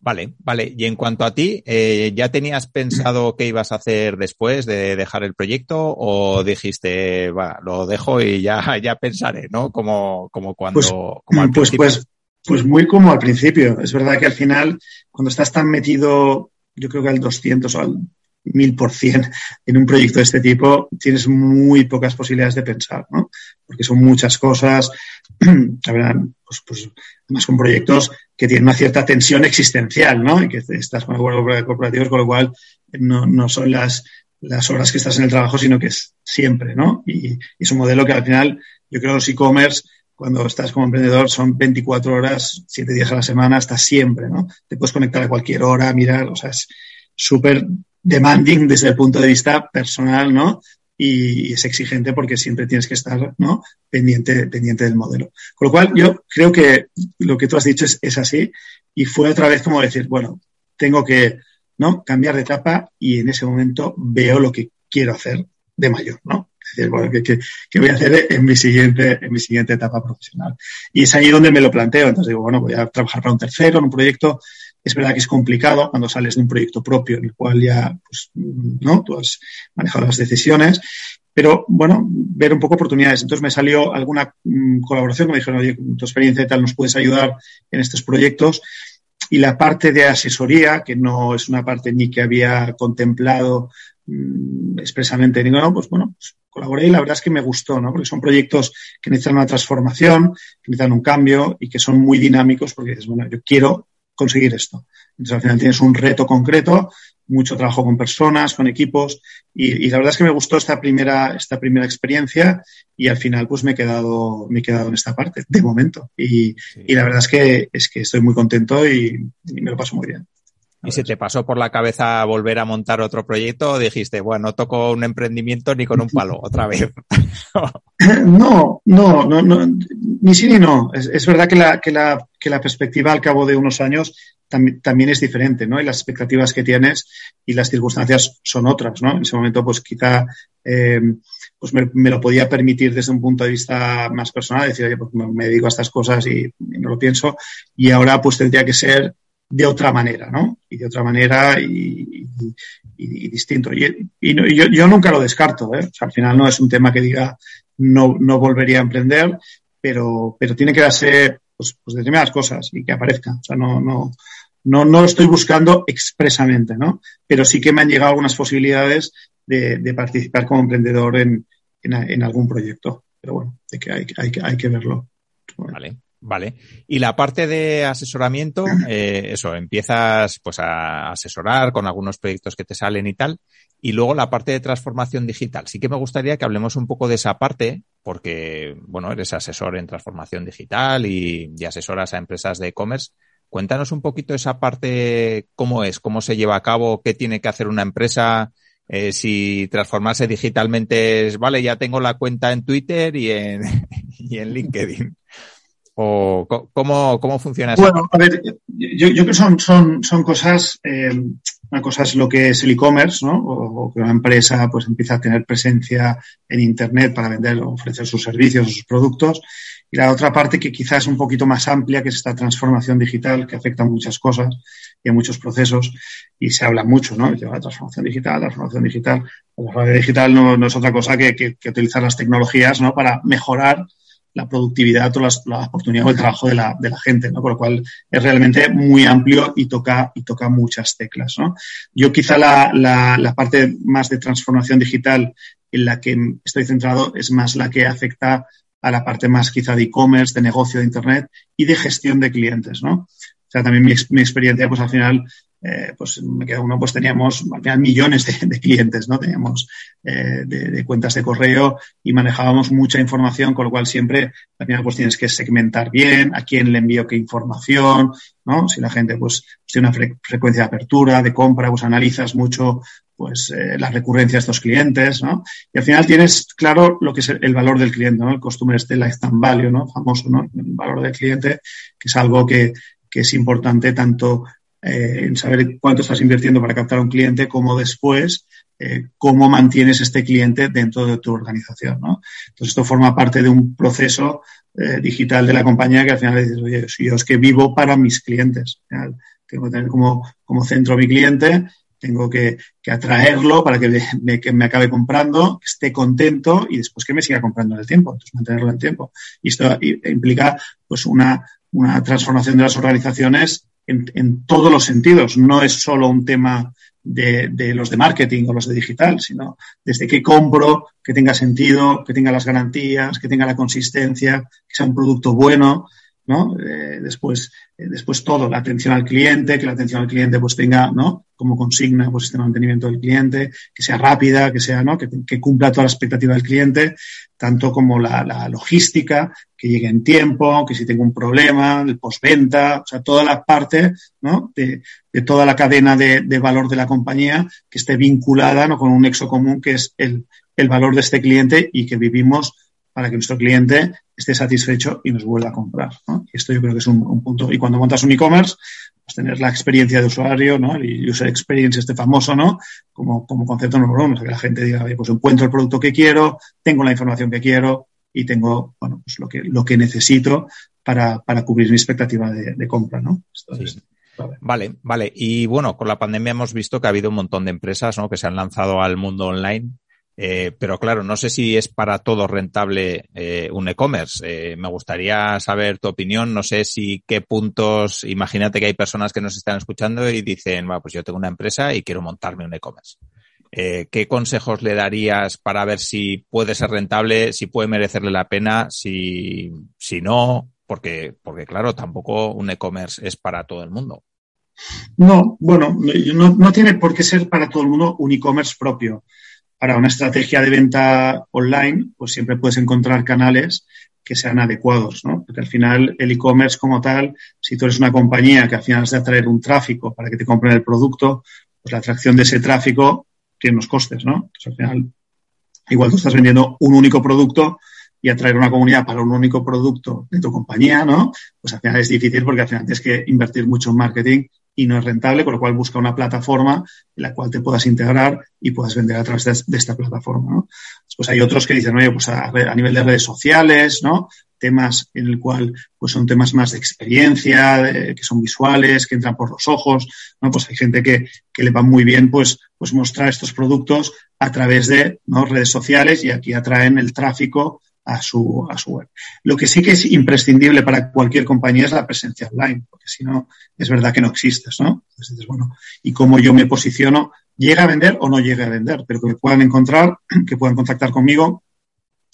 Vale, vale. Y en cuanto a ti, eh, ¿ya tenías pensado qué ibas a hacer después de dejar el proyecto o dijiste, va, lo dejo y ya, ya pensaré, ¿no? Como, como cuando, pues, como al pues, pues, pues, muy como al principio. Es verdad que al final, cuando estás tan metido, yo creo que al 200 o al mil por cien en un proyecto de este tipo, tienes muy pocas posibilidades de pensar, ¿no? Porque son muchas cosas, pues, pues, además con proyectos que tienen una cierta tensión existencial, ¿no? Y que estás con acuerdos corporativos, con lo cual no, no son las, las horas que estás en el trabajo, sino que es siempre, ¿no? Y, es un modelo que al final, yo creo los e-commerce, cuando estás como emprendedor, son 24 horas, 7 días a la semana, hasta siempre, ¿no? Te puedes conectar a cualquier hora, mirar, o sea, es súper demanding desde el punto de vista personal, ¿no? Y, es exigente porque siempre tienes que estar, ¿no? Pendiente, pendiente del modelo. Con lo cual, yo creo que lo que tú has dicho es, es así y fue otra vez como decir, bueno, tengo que, ¿no? Cambiar de etapa y en ese momento veo lo que quiero hacer de mayor, ¿no? Es decir, bueno, ¿qué, qué, voy a hacer en mi siguiente, en mi siguiente etapa profesional? Y es ahí donde me lo planteo. Entonces digo, bueno, voy a trabajar para un tercero en un proyecto es verdad que es complicado cuando sales de un proyecto propio en el cual ya, pues, ¿no? Tú has manejado las decisiones. Pero bueno, ver un poco oportunidades. Entonces me salió alguna mm, colaboración que me dijeron, oye, tu experiencia y tal, nos puedes ayudar en estos proyectos. Y la parte de asesoría, que no es una parte ni que había contemplado mm, expresamente, digo, no, pues bueno, pues colaboré y la verdad es que me gustó, ¿no? Porque son proyectos que necesitan una transformación, que necesitan un cambio y que son muy dinámicos porque dices, bueno, yo quiero conseguir esto. Entonces, al final tienes un reto concreto, mucho trabajo con personas, con equipos, y, la verdad es que me gustó esta primera, esta primera experiencia y al final pues me he quedado, me he quedado en esta parte, de momento. Y, y la verdad es que, es que estoy muy contento y, y me lo paso muy bien. ¿Y se te pasó por la cabeza volver a montar otro proyecto o dijiste, bueno, no toco un emprendimiento ni con un palo otra vez? no, no, no, no, ni sí ni no. Es, es verdad que la, que, la, que la perspectiva al cabo de unos años tam, también es diferente, ¿no? Y las expectativas que tienes y las circunstancias son otras, ¿no? En ese momento, pues quizá eh, pues me, me, lo podía permitir desde un punto de vista más personal, decir, oye, pues me dedico a estas cosas y, y no lo pienso. Y ahora, pues tendría que ser de otra manera, ¿no? Y de otra manera y, y, y distinto. Y, yo, yo, nunca lo descarto, ¿eh? O sea, al final no es un tema que diga no, no volvería a emprender, pero, pero tiene que darse pues, pues determinadas cosas y que aparezca. O sea, no, no, no, no lo estoy buscando expresamente, ¿no? Pero sí que me han llegado algunas posibilidades de, de participar como emprendedor en, en, en, algún proyecto. Pero bueno, hay que, hay, hay, hay que verlo. Vale. Vale. Y la parte de asesoramiento, eh, eso, empiezas pues a asesorar con algunos proyectos que te salen y tal. Y luego la parte de transformación digital. Sí que me gustaría que hablemos un poco de esa parte, porque, bueno, eres asesor en transformación digital y, y asesoras a empresas de e-commerce. Cuéntanos un poquito esa parte, cómo es, cómo se lleva a cabo, qué tiene que hacer una empresa, eh, si transformarse digitalmente es, vale, ya tengo la cuenta en Twitter y en, y en LinkedIn. ¿O cómo, cómo funciona eso? Bueno, a ver, yo, yo creo que son, son, son cosas, eh, una cosa es lo que es el e-commerce, ¿no? O, o, que una empresa pues empieza a tener presencia en Internet para vender o ofrecer sus servicios o sus productos. Y la otra parte que quizás es un poquito más amplia, que es esta transformación digital que afecta a muchas cosas y a muchos procesos. Y se habla mucho, ¿no? De la transformación digital, la transformación digital. La transformación digital no, no es otra cosa que, que, que utilizar las tecnologías, ¿no? Para mejorar la productividad o las, la oportunidad o el trabajo de la, de la gente, ¿no? Con lo cual es realmente muy amplio y toca, y toca muchas teclas, ¿no? Yo quizá la, la, la parte más de transformación digital en la que estoy centrado es más la que afecta a la parte más quizá de e-commerce, de negocio de Internet y de gestión de clientes, ¿no? O sea, también mi, mi experiencia, pues al final eh, pues me queda uno, pues teníamos al final millones de, clientes, ¿no? Teníamos eh, de, de, cuentas de correo y manejábamos mucha información, con lo cual siempre al final pues tienes que segmentar bien a quién le envío qué información, ¿no? Si la gente pues tiene una fre frecuencia de apertura, de compra, pues analizas mucho pues eh, la recurrencia de estos clientes, ¿no? Y al final tienes claro lo que es el, valor del cliente, ¿no? El customer este lifetime value, ¿no? Famoso, ¿no? El valor del cliente, que es algo que, que es importante tanto eh, en saber cuánto estás invirtiendo para captar a un cliente, como después eh, cómo mantienes este cliente dentro de tu organización. ¿no? Entonces, esto forma parte de un proceso eh, digital de la compañía que al final dices, oye, yo es que vivo para mis clientes. tengo que tener como, como centro a mi cliente, tengo que, atraerlo para que me, que me, acabe comprando, que esté contento y después que me siga comprando en el tiempo, entonces mantenerlo en el tiempo. Y esto implica pues una, una transformación de las organizaciones en, en, todos los sentidos. No es solo un tema de, de, los de marketing o los de digital, sino desde que compro, que tenga sentido, que tenga las garantías, que tenga la consistencia, que sea un producto bueno, Eh, después, eh, después todo, la atención al cliente, que la atención al cliente pues tenga, ¿no? Como consigna, pues este mantenimiento del cliente, que sea rápida, que sea, ¿no? Que, cumpla toda la expectativa del cliente, tanto como la, logística, que llegue en tiempo, que si tengo un problema, el postventa, o sea, toda la parte, ¿no? De, de toda la cadena de, de, valor de la compañía que esté vinculada, ¿no? Con un nexo común que es el, el valor de este cliente y que vivimos para que nuestro cliente esté satisfecho y nos vuelva a comprar. ¿no? Y esto yo creo que es un, punto. Y cuando montas un e-commerce, pues tener la experiencia de usuario, ¿no? El user experience este famoso, ¿no? Como, como concepto número uno, que la gente diga, pues encuentro el producto que quiero, tengo la información que quiero y tengo, bueno, pues lo que, lo que necesito para, para cubrir mi expectativa de, compra, ¿no? Vale, vale. Y bueno, con la pandemia hemos visto que ha habido un montón de empresas ¿no? que se han lanzado al mundo online eh, pero claro, no sé si es para todo rentable eh, un e-commerce. Eh, me gustaría saber tu opinión. No sé si qué puntos, imagínate que hay personas que nos están escuchando y dicen, va, pues yo tengo una empresa y quiero montarme un e-commerce. ¿Qué consejos le darías para ver si puede ser rentable, si puede merecerle la pena, si, si no? Porque, porque claro, tampoco un e-commerce es para todo el mundo. No, bueno, no, no tiene por qué ser para todo el mundo un e-commerce propio para una estrategia de venta online, pues siempre puedes encontrar canales que sean adecuados, ¿no? Porque al final el e-commerce como tal, si tú eres una compañía que al final has de atraer un tráfico para que te compren el producto, pues la atracción de ese tráfico tiene unos costes, ¿no? Entonces al final, igual tú estás vendiendo un único producto y atraer una comunidad para un único producto de tu compañía, ¿no? Pues al final es difícil porque al final tienes que invertir mucho en marketing y no es rentable, con lo cual busca una plataforma en la cual te puedas integrar y puedas vender a través de, esta plataforma. ¿no? Pues hay otros que dicen, oye, pues a, nivel de redes sociales, ¿no? Temas en el cual pues son temas más de experiencia, que son visuales, que entran por los ojos, ¿no? Pues hay gente que, que le va muy bien pues, pues mostrar estos productos a través de ¿no? redes sociales y aquí atraen el tráfico a su, a su web. Lo que sí que es imprescindible para cualquier compañía es la presencia online, porque si no, es verdad que no existes, ¿no? Entonces, bueno, ¿y cómo yo me posiciono? ¿Llega a vender o no llega a vender? Pero que me puedan encontrar, que puedan contactar conmigo,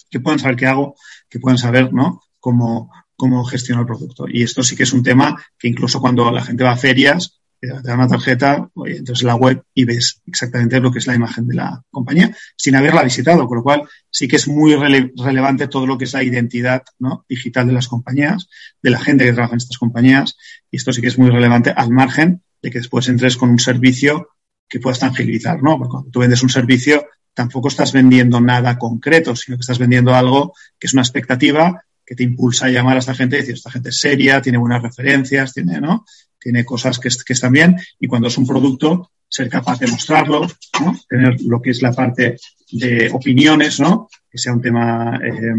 que puedan saber qué hago, que puedan saber, ¿no? Cómo, cómo gestiono el producto. Y esto sí que es un tema que incluso cuando la gente va a ferias, te da una tarjeta, oye, entras en la web y ves exactamente lo que es la imagen de la compañía sin haberla visitado, con lo cual sí que es muy rele relevante todo lo que es la identidad ¿no? digital de las compañías, de la gente que trabaja en estas compañías, y esto sí que es muy relevante al margen de que después entres con un servicio que puedas tangibilizar, ¿no? Porque cuando tú vendes un servicio, tampoco estás vendiendo nada concreto, sino que estás vendiendo algo que es una expectativa que te impulsa a llamar a esta gente y decir, esta gente es seria, tiene buenas referencias, tiene, ¿no? Tiene cosas que, que, están bien y cuando es un producto, ser capaz de mostrarlo, tener lo que es la parte de opiniones, ¿no? que sea un tema eh,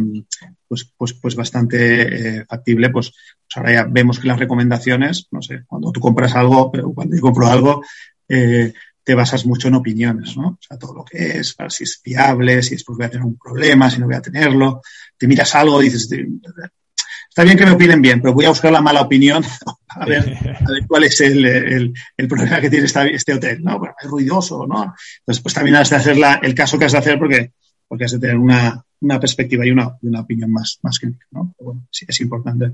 pues, pues, pues bastante eh, factible, pues, pues, ahora ya vemos que las recomendaciones, no sé, cuando tú compras algo, pero cuando yo compro algo, eh, te basas mucho en opiniones, ¿no? O sea, todo lo que es, si es fiable, si después voy a tener un problema, si no voy a tenerlo. Te miras algo, dices, está bien que me opinen bien, pero voy a buscar la mala opinión a ver, a ver cuál es el, el, el problema que tiene esta, este hotel, ¿no? Bueno, es ruidoso, ¿no? Entonces, pues también has de hacer la, el caso que has de hacer porque, porque has de tener una, una perspectiva y una, una opinión más, más crítica, ¿no? Pero bueno, sí, es importante.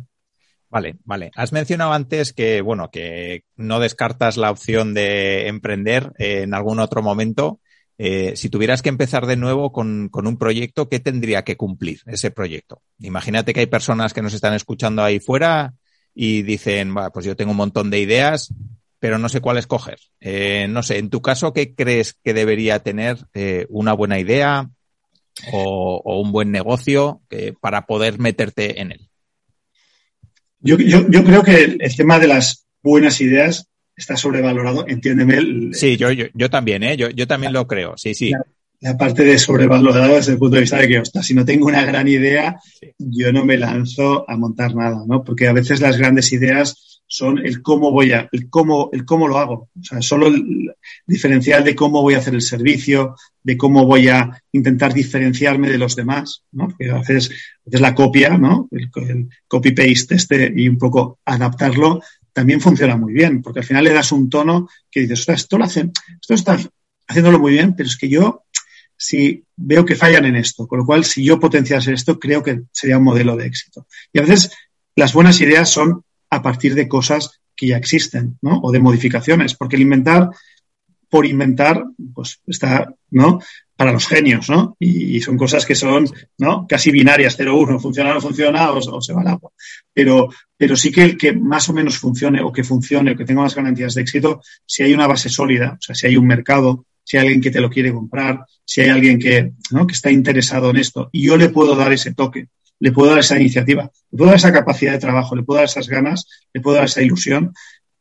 Vale, vale. Has mencionado antes que, bueno, que no descartas la opción de emprender en algún otro momento. Eh, si tuvieras que empezar de nuevo con, con, un proyecto, ¿qué tendría que cumplir ese proyecto? Imagínate que hay personas que nos están escuchando ahí fuera y dicen, pues yo tengo un montón de ideas, pero no sé cuál escoger. Eh, no sé, en tu caso, ¿qué crees que debería tener eh, una buena idea o, un buen negocio para poder meterte en él? Yo, yo, creo que el tema de las buenas ideas está sobrevalorado, entiéndeme. El, sí, yo, yo, yo también, ¿eh? Yo, yo también lo creo, sí, sí. La, la parte de sobrevalorado desde el punto de vista de que, ostras, si no tengo una gran idea, sí. yo no me lanzo a montar nada, ¿no? Porque a veces las grandes ideas son el cómo voy a, el cómo, el cómo lo hago. O sea, solo el diferencial de cómo voy a hacer el servicio, de cómo voy a intentar diferenciarme de los demás, ¿no? Porque haces, haces la copia, ¿no? El, copy-paste este y un poco adaptarlo también funciona muy bien, porque al final le das un tono que dices, esto lo hacen, esto está haciéndolo muy bien, pero es que yo si veo que fallan en esto, con lo cual si yo potenciase esto, creo que sería un modelo de éxito. Y a veces las buenas ideas son a partir de cosas que ya existen, ¿no? O de modificaciones, porque el inventar por inventar, pues está, ¿no? Para los genios, ¿no? Y, son cosas que son, ¿no? Casi binarias, 0-1, funciona o no funciona o, se va al agua. Pero, pero sí que el que más o menos funcione o que funcione o que tenga más garantías de éxito, si hay una base sólida, o sea, si hay un mercado, si hay alguien que te lo quiere comprar, si hay alguien que, ¿no? que está interesado en esto, y yo le puedo dar ese toque, le puedo dar esa iniciativa, le puedo dar esa capacidad de trabajo, le puedo dar esas ganas, le puedo dar esa ilusión,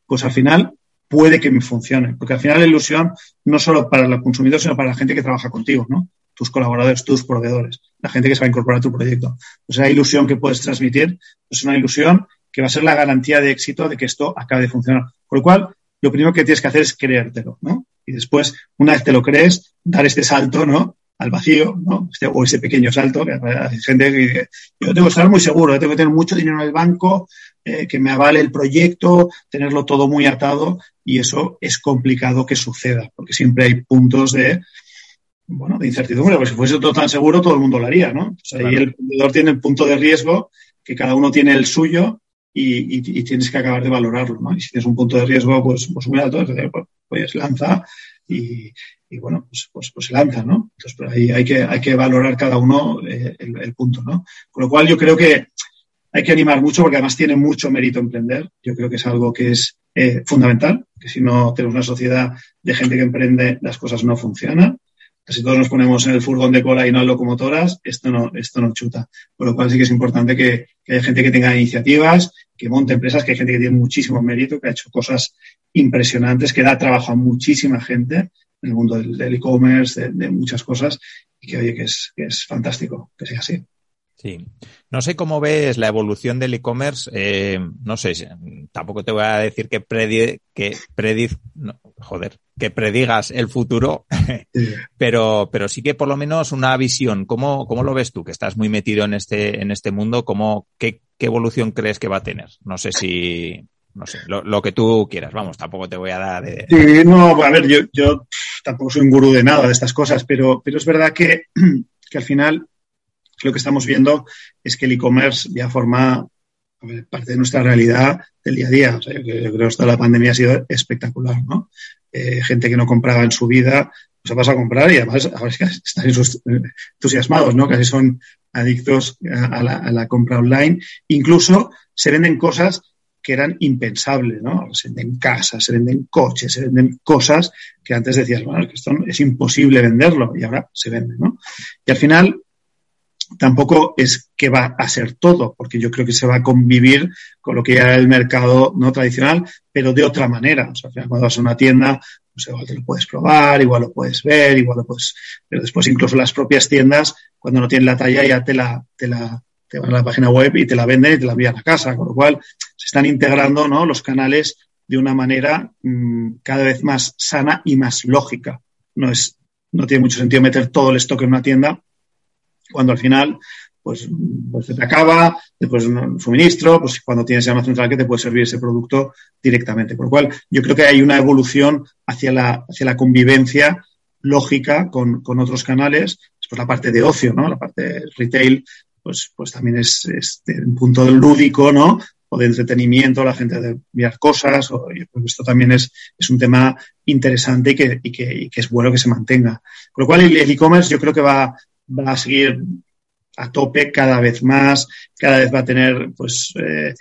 pues al final puede que me funcione. Porque al final la ilusión no solo para el consumidor, sino para la gente que trabaja contigo, ¿no? Tus colaboradores, tus proveedores, la gente que se va a incorporar a tu proyecto. Pues esa ilusión que puedes transmitir es una ilusión que va a ser la garantía de éxito de que esto acabe de funcionar. Con lo cual, lo primero que tienes que hacer es creértelo, ¿no? Y después, una vez te lo crees, dar este salto, ¿no? al vacío, ¿no? Este, o ese pequeño salto, que hay gente que dice, yo tengo que estar muy seguro, tengo que tener mucho dinero en el banco, eh, que me avale el proyecto, tenerlo todo muy atado, y eso es complicado que suceda, porque siempre hay puntos de, bueno, de incertidumbre, porque si fuese todo tan seguro, todo el mundo lo haría, ¿no? ahí el vendedor tiene el punto de riesgo, que cada uno tiene el suyo, y, tienes que acabar de valorarlo, ¿no? Y si tienes un punto de riesgo, pues, pues muy alto, pues, pues lanza y, y bueno, pues, pues, pues, se lanza, ¿no? Entonces, pero ahí hay que, hay que valorar cada uno eh, el, punto, ¿no? Con lo cual yo creo que hay que animar mucho porque además tiene mucho mérito emprender. Yo creo que es algo que es eh, fundamental, que si no tenemos una sociedad de gente que emprende, las cosas no funcionan. Si todos nos ponemos en el furgón de cola y no en locomotoras, esto no, esto no chuta. Con lo cual sí que es importante que, que haya gente que tenga iniciativas, que monte empresas, que hay gente que tiene muchísimo mérito, que ha hecho cosas impresionantes, que da trabajo a muchísima gente en el mundo del e-commerce, de, muchas cosas, y que oye, que es, que es fantástico que sea así. Sí. No sé cómo ves la evolución del e-commerce. Eh, no sé, tampoco te voy a decir que predi que prediz, joder, que predigas el futuro, pero, pero sí que por lo menos una visión. ¿Cómo, ¿Cómo lo ves tú? Que estás muy metido en este, en este mundo. ¿Cómo, qué, qué evolución crees que va a tener? No sé si, no sé, lo, que tú quieras, vamos, tampoco te voy a dar. De... Sí, no, a ver, yo, yo tampoco soy un gurú de nada de estas cosas, pero, pero es verdad que, que al final lo que estamos viendo es que el e-commerce ya forma parte de nuestra realidad del día a día. O sea, yo, creo que esta la pandemia ha sido espectacular, ¿no? Eh, gente que no compraba en su vida, pues ha pasado a comprar y además ahora es que están entusiasmados, ¿no? Casi son adictos a la, a la compra online. Incluso se venden cosas que eran impensables, ¿no? Se venden casas, se venden coches, se venden cosas que antes decías, bueno, que esto es imposible venderlo y ahora se vende, ¿no? Y al final tampoco es que va a ser todo, porque yo creo que se va a convivir con lo que era el mercado no tradicional, pero de otra manera. O sea, cuando vas a una tienda, pues igual te lo puedes probar, igual lo puedes ver, igual lo puedes, pero después incluso las propias tiendas, cuando no tienen la talla, ya te la, te la, te van a la página web y te la venden y te la envían a casa, con lo cual se están integrando ¿no? los canales de una manera mm, cada vez más sana y más lógica. No, es, no tiene mucho sentido meter todo el stock en una tienda cuando al final pues, pues te acaba, después un suministro, pues cuando tienes el central que te puede servir ese producto directamente. Por lo cual, yo creo que hay una evolución hacia la, hacia la convivencia lógica con, con otros canales. Después la parte de ocio, ¿no? La parte retail, pues, pues también es, es un punto lúdico, ¿no? O de entretenimiento, la gente de mirar cosas, o, pues esto también es, es un tema interesante y que, y, que, y que es bueno que se mantenga. Con lo cual, el e-commerce yo creo que va, va a seguir a tope cada vez más, cada vez va a tener pues eh,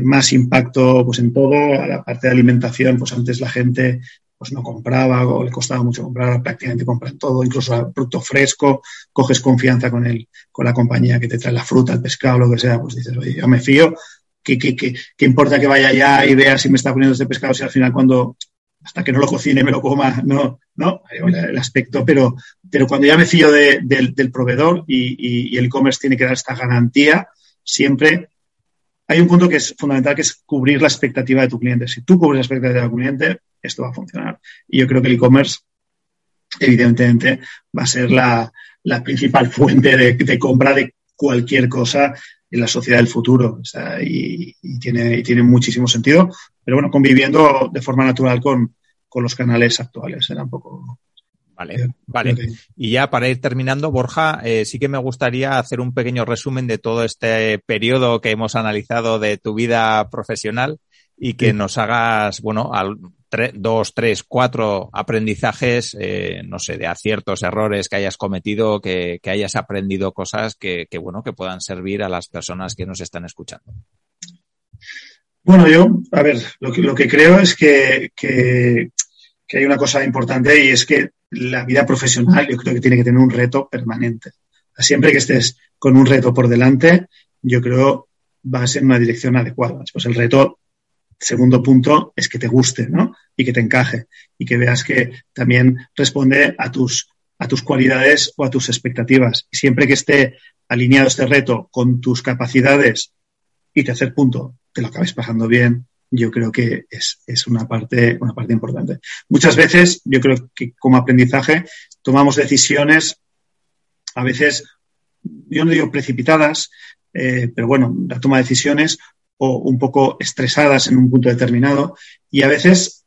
más impacto pues en todo, a la parte de alimentación, pues antes la gente pues no compraba o le costaba mucho comprar, prácticamente compran todo, incluso producto fresco, coges confianza con el, con la compañía que te trae la fruta, el pescado, lo que sea, pues dices, oye, yo me fío, ¿qué, qué, qué, qué importa que vaya allá y vea si me está poniendo este pescado, si al final cuando, hasta que no lo cocine me lo coma, no, no, el aspecto, pero, pero cuando ya me fío de, del proveedor y, el e-commerce tiene que dar esta garantía, siempre hay un punto que es fundamental, que es cubrir la expectativa de tu cliente. Si tú cubres la expectativa de tu cliente, esto va a funcionar. Y yo creo que el e-commerce, evidentemente, va a ser la, principal fuente de, compra de cualquier cosa en la sociedad del futuro. y, tiene, tiene muchísimo sentido, pero bueno, conviviendo de forma natural con, con los canales actuales. Era un poco Vale, vale. Y ya para ir terminando, Borja, eh, sí que me gustaría hacer un pequeño resumen de todo este periodo que hemos analizado de tu vida profesional y que nos hagas, bueno, al, dos, tres, cuatro aprendizajes, eh, no sé, de aciertos, errores que hayas cometido, que, hayas aprendido cosas que, bueno, que puedan servir a las personas que nos están escuchando. Bueno, yo, a ver, lo que, lo que creo es que, que hay una cosa importante y es que la vida profesional yo creo que tiene que tener un reto permanente. Siempre que estés con un reto por delante, yo creo va a ser una dirección adecuada. Pues el reto, segundo punto, es que te guste, ¿no? Y que te encaje y que veas que también responde a tus, a tus cualidades o a tus expectativas. Y siempre que esté alineado este reto con tus capacidades y tercer punto, te lo acabes pasando bien, yo creo que es, es, una, parte, una parte importante. Muchas veces, yo creo que como aprendizaje, tomamos decisiones a veces, yo no digo precipitadas, eh, pero bueno, la toma de decisiones o un poco estresadas en un punto determinado y a veces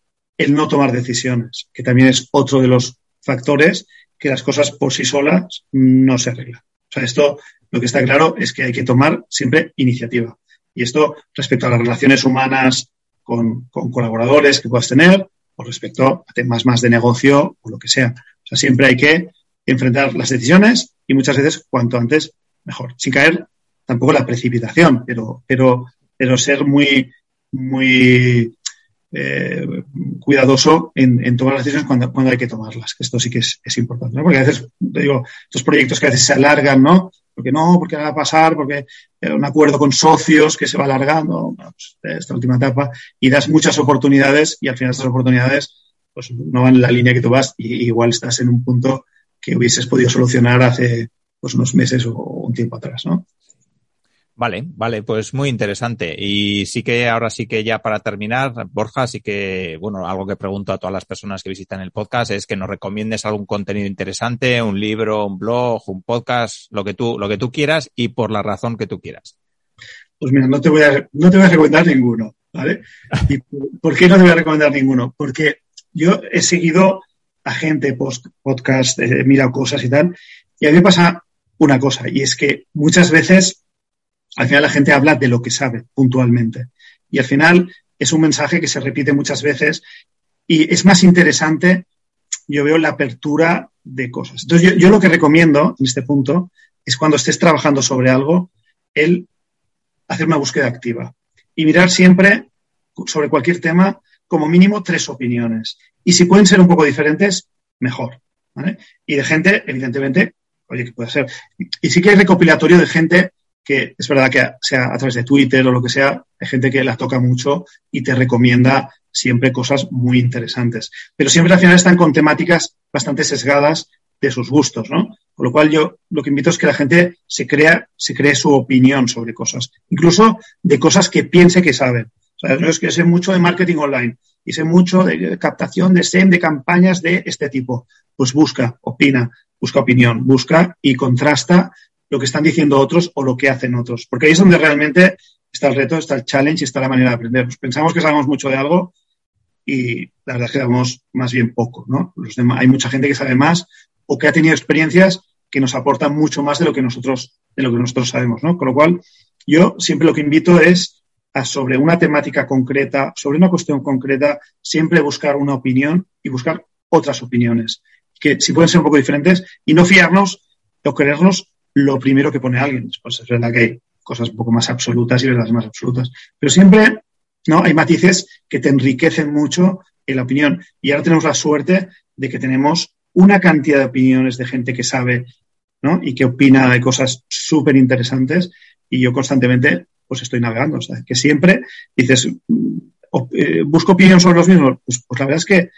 el no tomar decisiones, que también es otro de los factores que las cosas por sí solas no se arreglan. O sea, esto lo que está claro es que hay que tomar siempre iniciativa. Y esto respecto a las relaciones humanas con, colaboradores que puedas tener o respecto a temas más de negocio o lo que sea. O sea, siempre hay que enfrentar las decisiones y muchas veces cuanto antes mejor, sin caer tampoco la precipitación, pero, pero, pero ser muy, muy eh, cuidadoso en, tomar las decisiones cuando, hay que tomarlas, esto sí que es, importante, ¿no? Porque a veces, te digo, estos proyectos que a veces se alargan, ¿no? Porque no, porque va a pasar, porque un acuerdo con socios que se va alargando, pues, esta última etapa, y das muchas oportunidades y al final estas oportunidades pues no van en la línea que tú vas y igual estás en un punto que hubieses podido solucionar hace pues, unos meses o un tiempo atrás, ¿no? Vale, vale, pues muy interesante. Y sí que ahora sí que ya para terminar, Borja, sí que, bueno, algo que pregunto a todas las personas que visitan el podcast es que nos recomiendes algún contenido interesante, un libro, un blog, un podcast, lo que tú, lo que tú quieras y por la razón que tú quieras. Pues mira, no te voy a, no te voy a recomendar ninguno, ¿vale? ¿Y por qué no te voy a recomendar ninguno? Porque yo he seguido a gente post, podcast, he mirado cosas y tal, y a mí me pasa una cosa, y es que muchas veces al final la gente habla de lo que sabe puntualmente. Y al final es un mensaje que se repite muchas veces y es más interesante, yo veo, la apertura de cosas. Entonces, yo, lo que recomiendo en este punto es cuando estés trabajando sobre algo, el hacer una búsqueda activa y mirar siempre sobre cualquier tema como mínimo tres opiniones. Y si pueden ser un poco diferentes, mejor. Y de gente, evidentemente, oye, que puede ser. Y sí que hay recopilatorio de gente que es verdad que sea a través de Twitter o lo que sea, hay gente que la toca mucho y te recomienda siempre cosas muy interesantes. Pero siempre al final están con temáticas bastante sesgadas de sus gustos, ¿no? Con lo cual yo lo que invito es que la gente se crea, se cree su opinión sobre cosas, incluso de cosas que piense que saben. O es que sé mucho de marketing online y sé mucho de captación de SEM, de campañas de este tipo. Pues busca, opina, busca opinión, busca y contrasta lo que están diciendo otros o lo que hacen otros. Porque ahí es donde realmente está el reto, está el challenge y está la manera de aprender. Pues pensamos que sabemos mucho de algo y la verdad es que sabemos más bien poco, ¿no? hay mucha gente que sabe más o que ha tenido experiencias que nos aportan mucho más de lo que nosotros, de lo que nosotros sabemos, ¿no? Con lo cual, yo siempre lo que invito es a sobre una temática concreta, sobre una cuestión concreta, siempre buscar una opinión y buscar otras opiniones, que si pueden ser un poco diferentes, y no fiarnos o creernos lo primero que pone alguien. Pues es verdad que hay cosas un poco más absolutas y verdades más absolutas. Pero siempre ¿no? hay matices que te enriquecen mucho en la opinión. Y ahora tenemos la suerte de que tenemos una cantidad de opiniones de gente que sabe ¿no? y que opina de cosas súper interesantes. Y yo constantemente pues estoy navegando. O sea, que siempre dices, mm, eh, busco opinión sobre los mismos. Pues, pues la verdad es que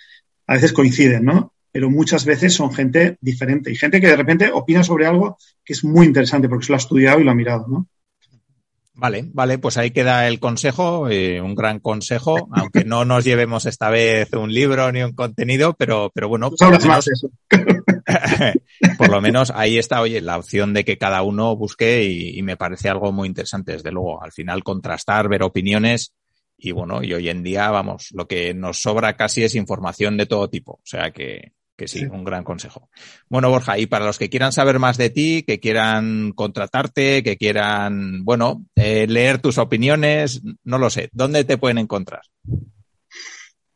a veces coinciden, ¿no? Pero muchas veces son gente diferente y gente que de repente opina sobre algo que es muy interesante porque se lo ha estudiado y lo ha mirado, ¿no? Vale, vale, pues ahí queda el consejo, eh, un gran consejo, aunque no nos llevemos esta vez un libro ni un contenido, pero, pero bueno, por lo, menos, por lo menos ahí está, oye, la opción de que cada uno busque y, y, me parece algo muy interesante, desde luego, al final contrastar, ver opiniones y bueno, y hoy en día, vamos, lo que nos sobra casi es información de todo tipo, o sea que, que sí, un gran consejo. Bueno, Borja, y para los que quieran saber más de ti, que quieran contratarte, que quieran, bueno, eh, leer tus opiniones, no lo sé, ¿dónde te pueden encontrar?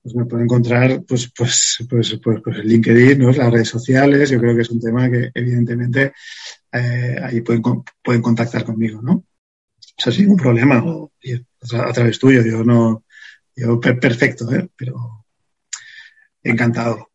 Pues me pueden encontrar, pues, pues, pues, pues, pues en LinkedIn, ¿no? las redes sociales, yo creo que es un tema que evidentemente eh, ahí pueden, pueden contactar conmigo, ¿no? O sea, sin ningún problema, o a, través tuyo, yo no, yo perfecto, ¿eh? pero encantado.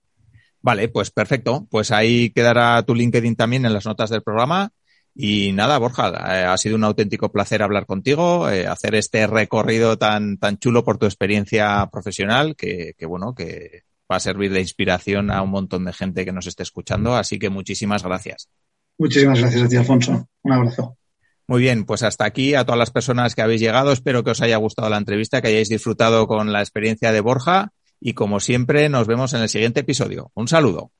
Vale, pues perfecto. Pues ahí quedará tu LinkedIn también en las notas del programa. Y nada, Borja, eh, ha sido un auténtico placer hablar contigo, eh, hacer este recorrido tan, tan chulo por tu experiencia profesional, que, que, bueno, que va a servir de inspiración a un montón de gente que nos esté escuchando. Así que muchísimas gracias. Muchísimas gracias a ti, Alfonso. Un abrazo. Muy bien, pues hasta aquí a todas las personas que habéis llegado. Espero que os haya gustado la entrevista, que hayáis disfrutado con la experiencia de Borja y como siempre nos vemos en el siguiente episodio. Un saludo.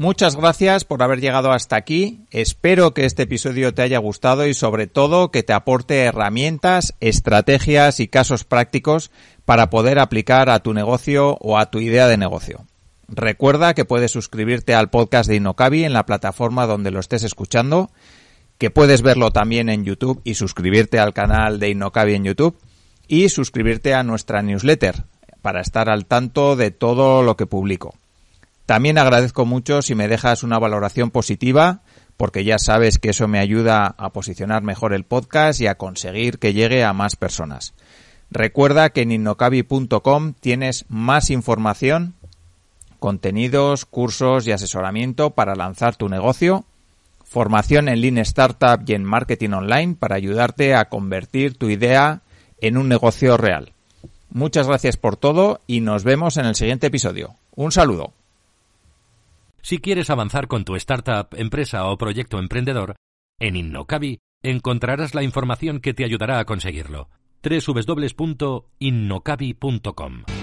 Muchas gracias por haber llegado hasta aquí. Espero que este episodio te haya gustado y sobre todo que te aporte herramientas, estrategias y casos prácticos para poder aplicar a tu negocio o a tu idea de negocio. Recuerda que puedes suscribirte al podcast de Inocabi en la plataforma donde lo estés escuchando que puedes verlo también en YouTube y suscribirte al canal de Innocabi en YouTube y suscribirte a nuestra newsletter para estar al tanto de todo lo que publico. También agradezco mucho si me dejas una valoración positiva porque ya sabes que eso me ayuda a posicionar mejor el podcast y a conseguir que llegue a más personas. Recuerda que en innocabi.com tienes más información, contenidos, cursos y asesoramiento para lanzar tu negocio formación en Lean Startup y en Marketing Online para ayudarte a convertir tu idea en un negocio real. Muchas gracias por todo y nos vemos en el siguiente episodio. Un saludo. Si quieres avanzar con tu startup, empresa o proyecto emprendedor, en Innocabi encontrarás la información que te ayudará a conseguirlo. www.innocabi.com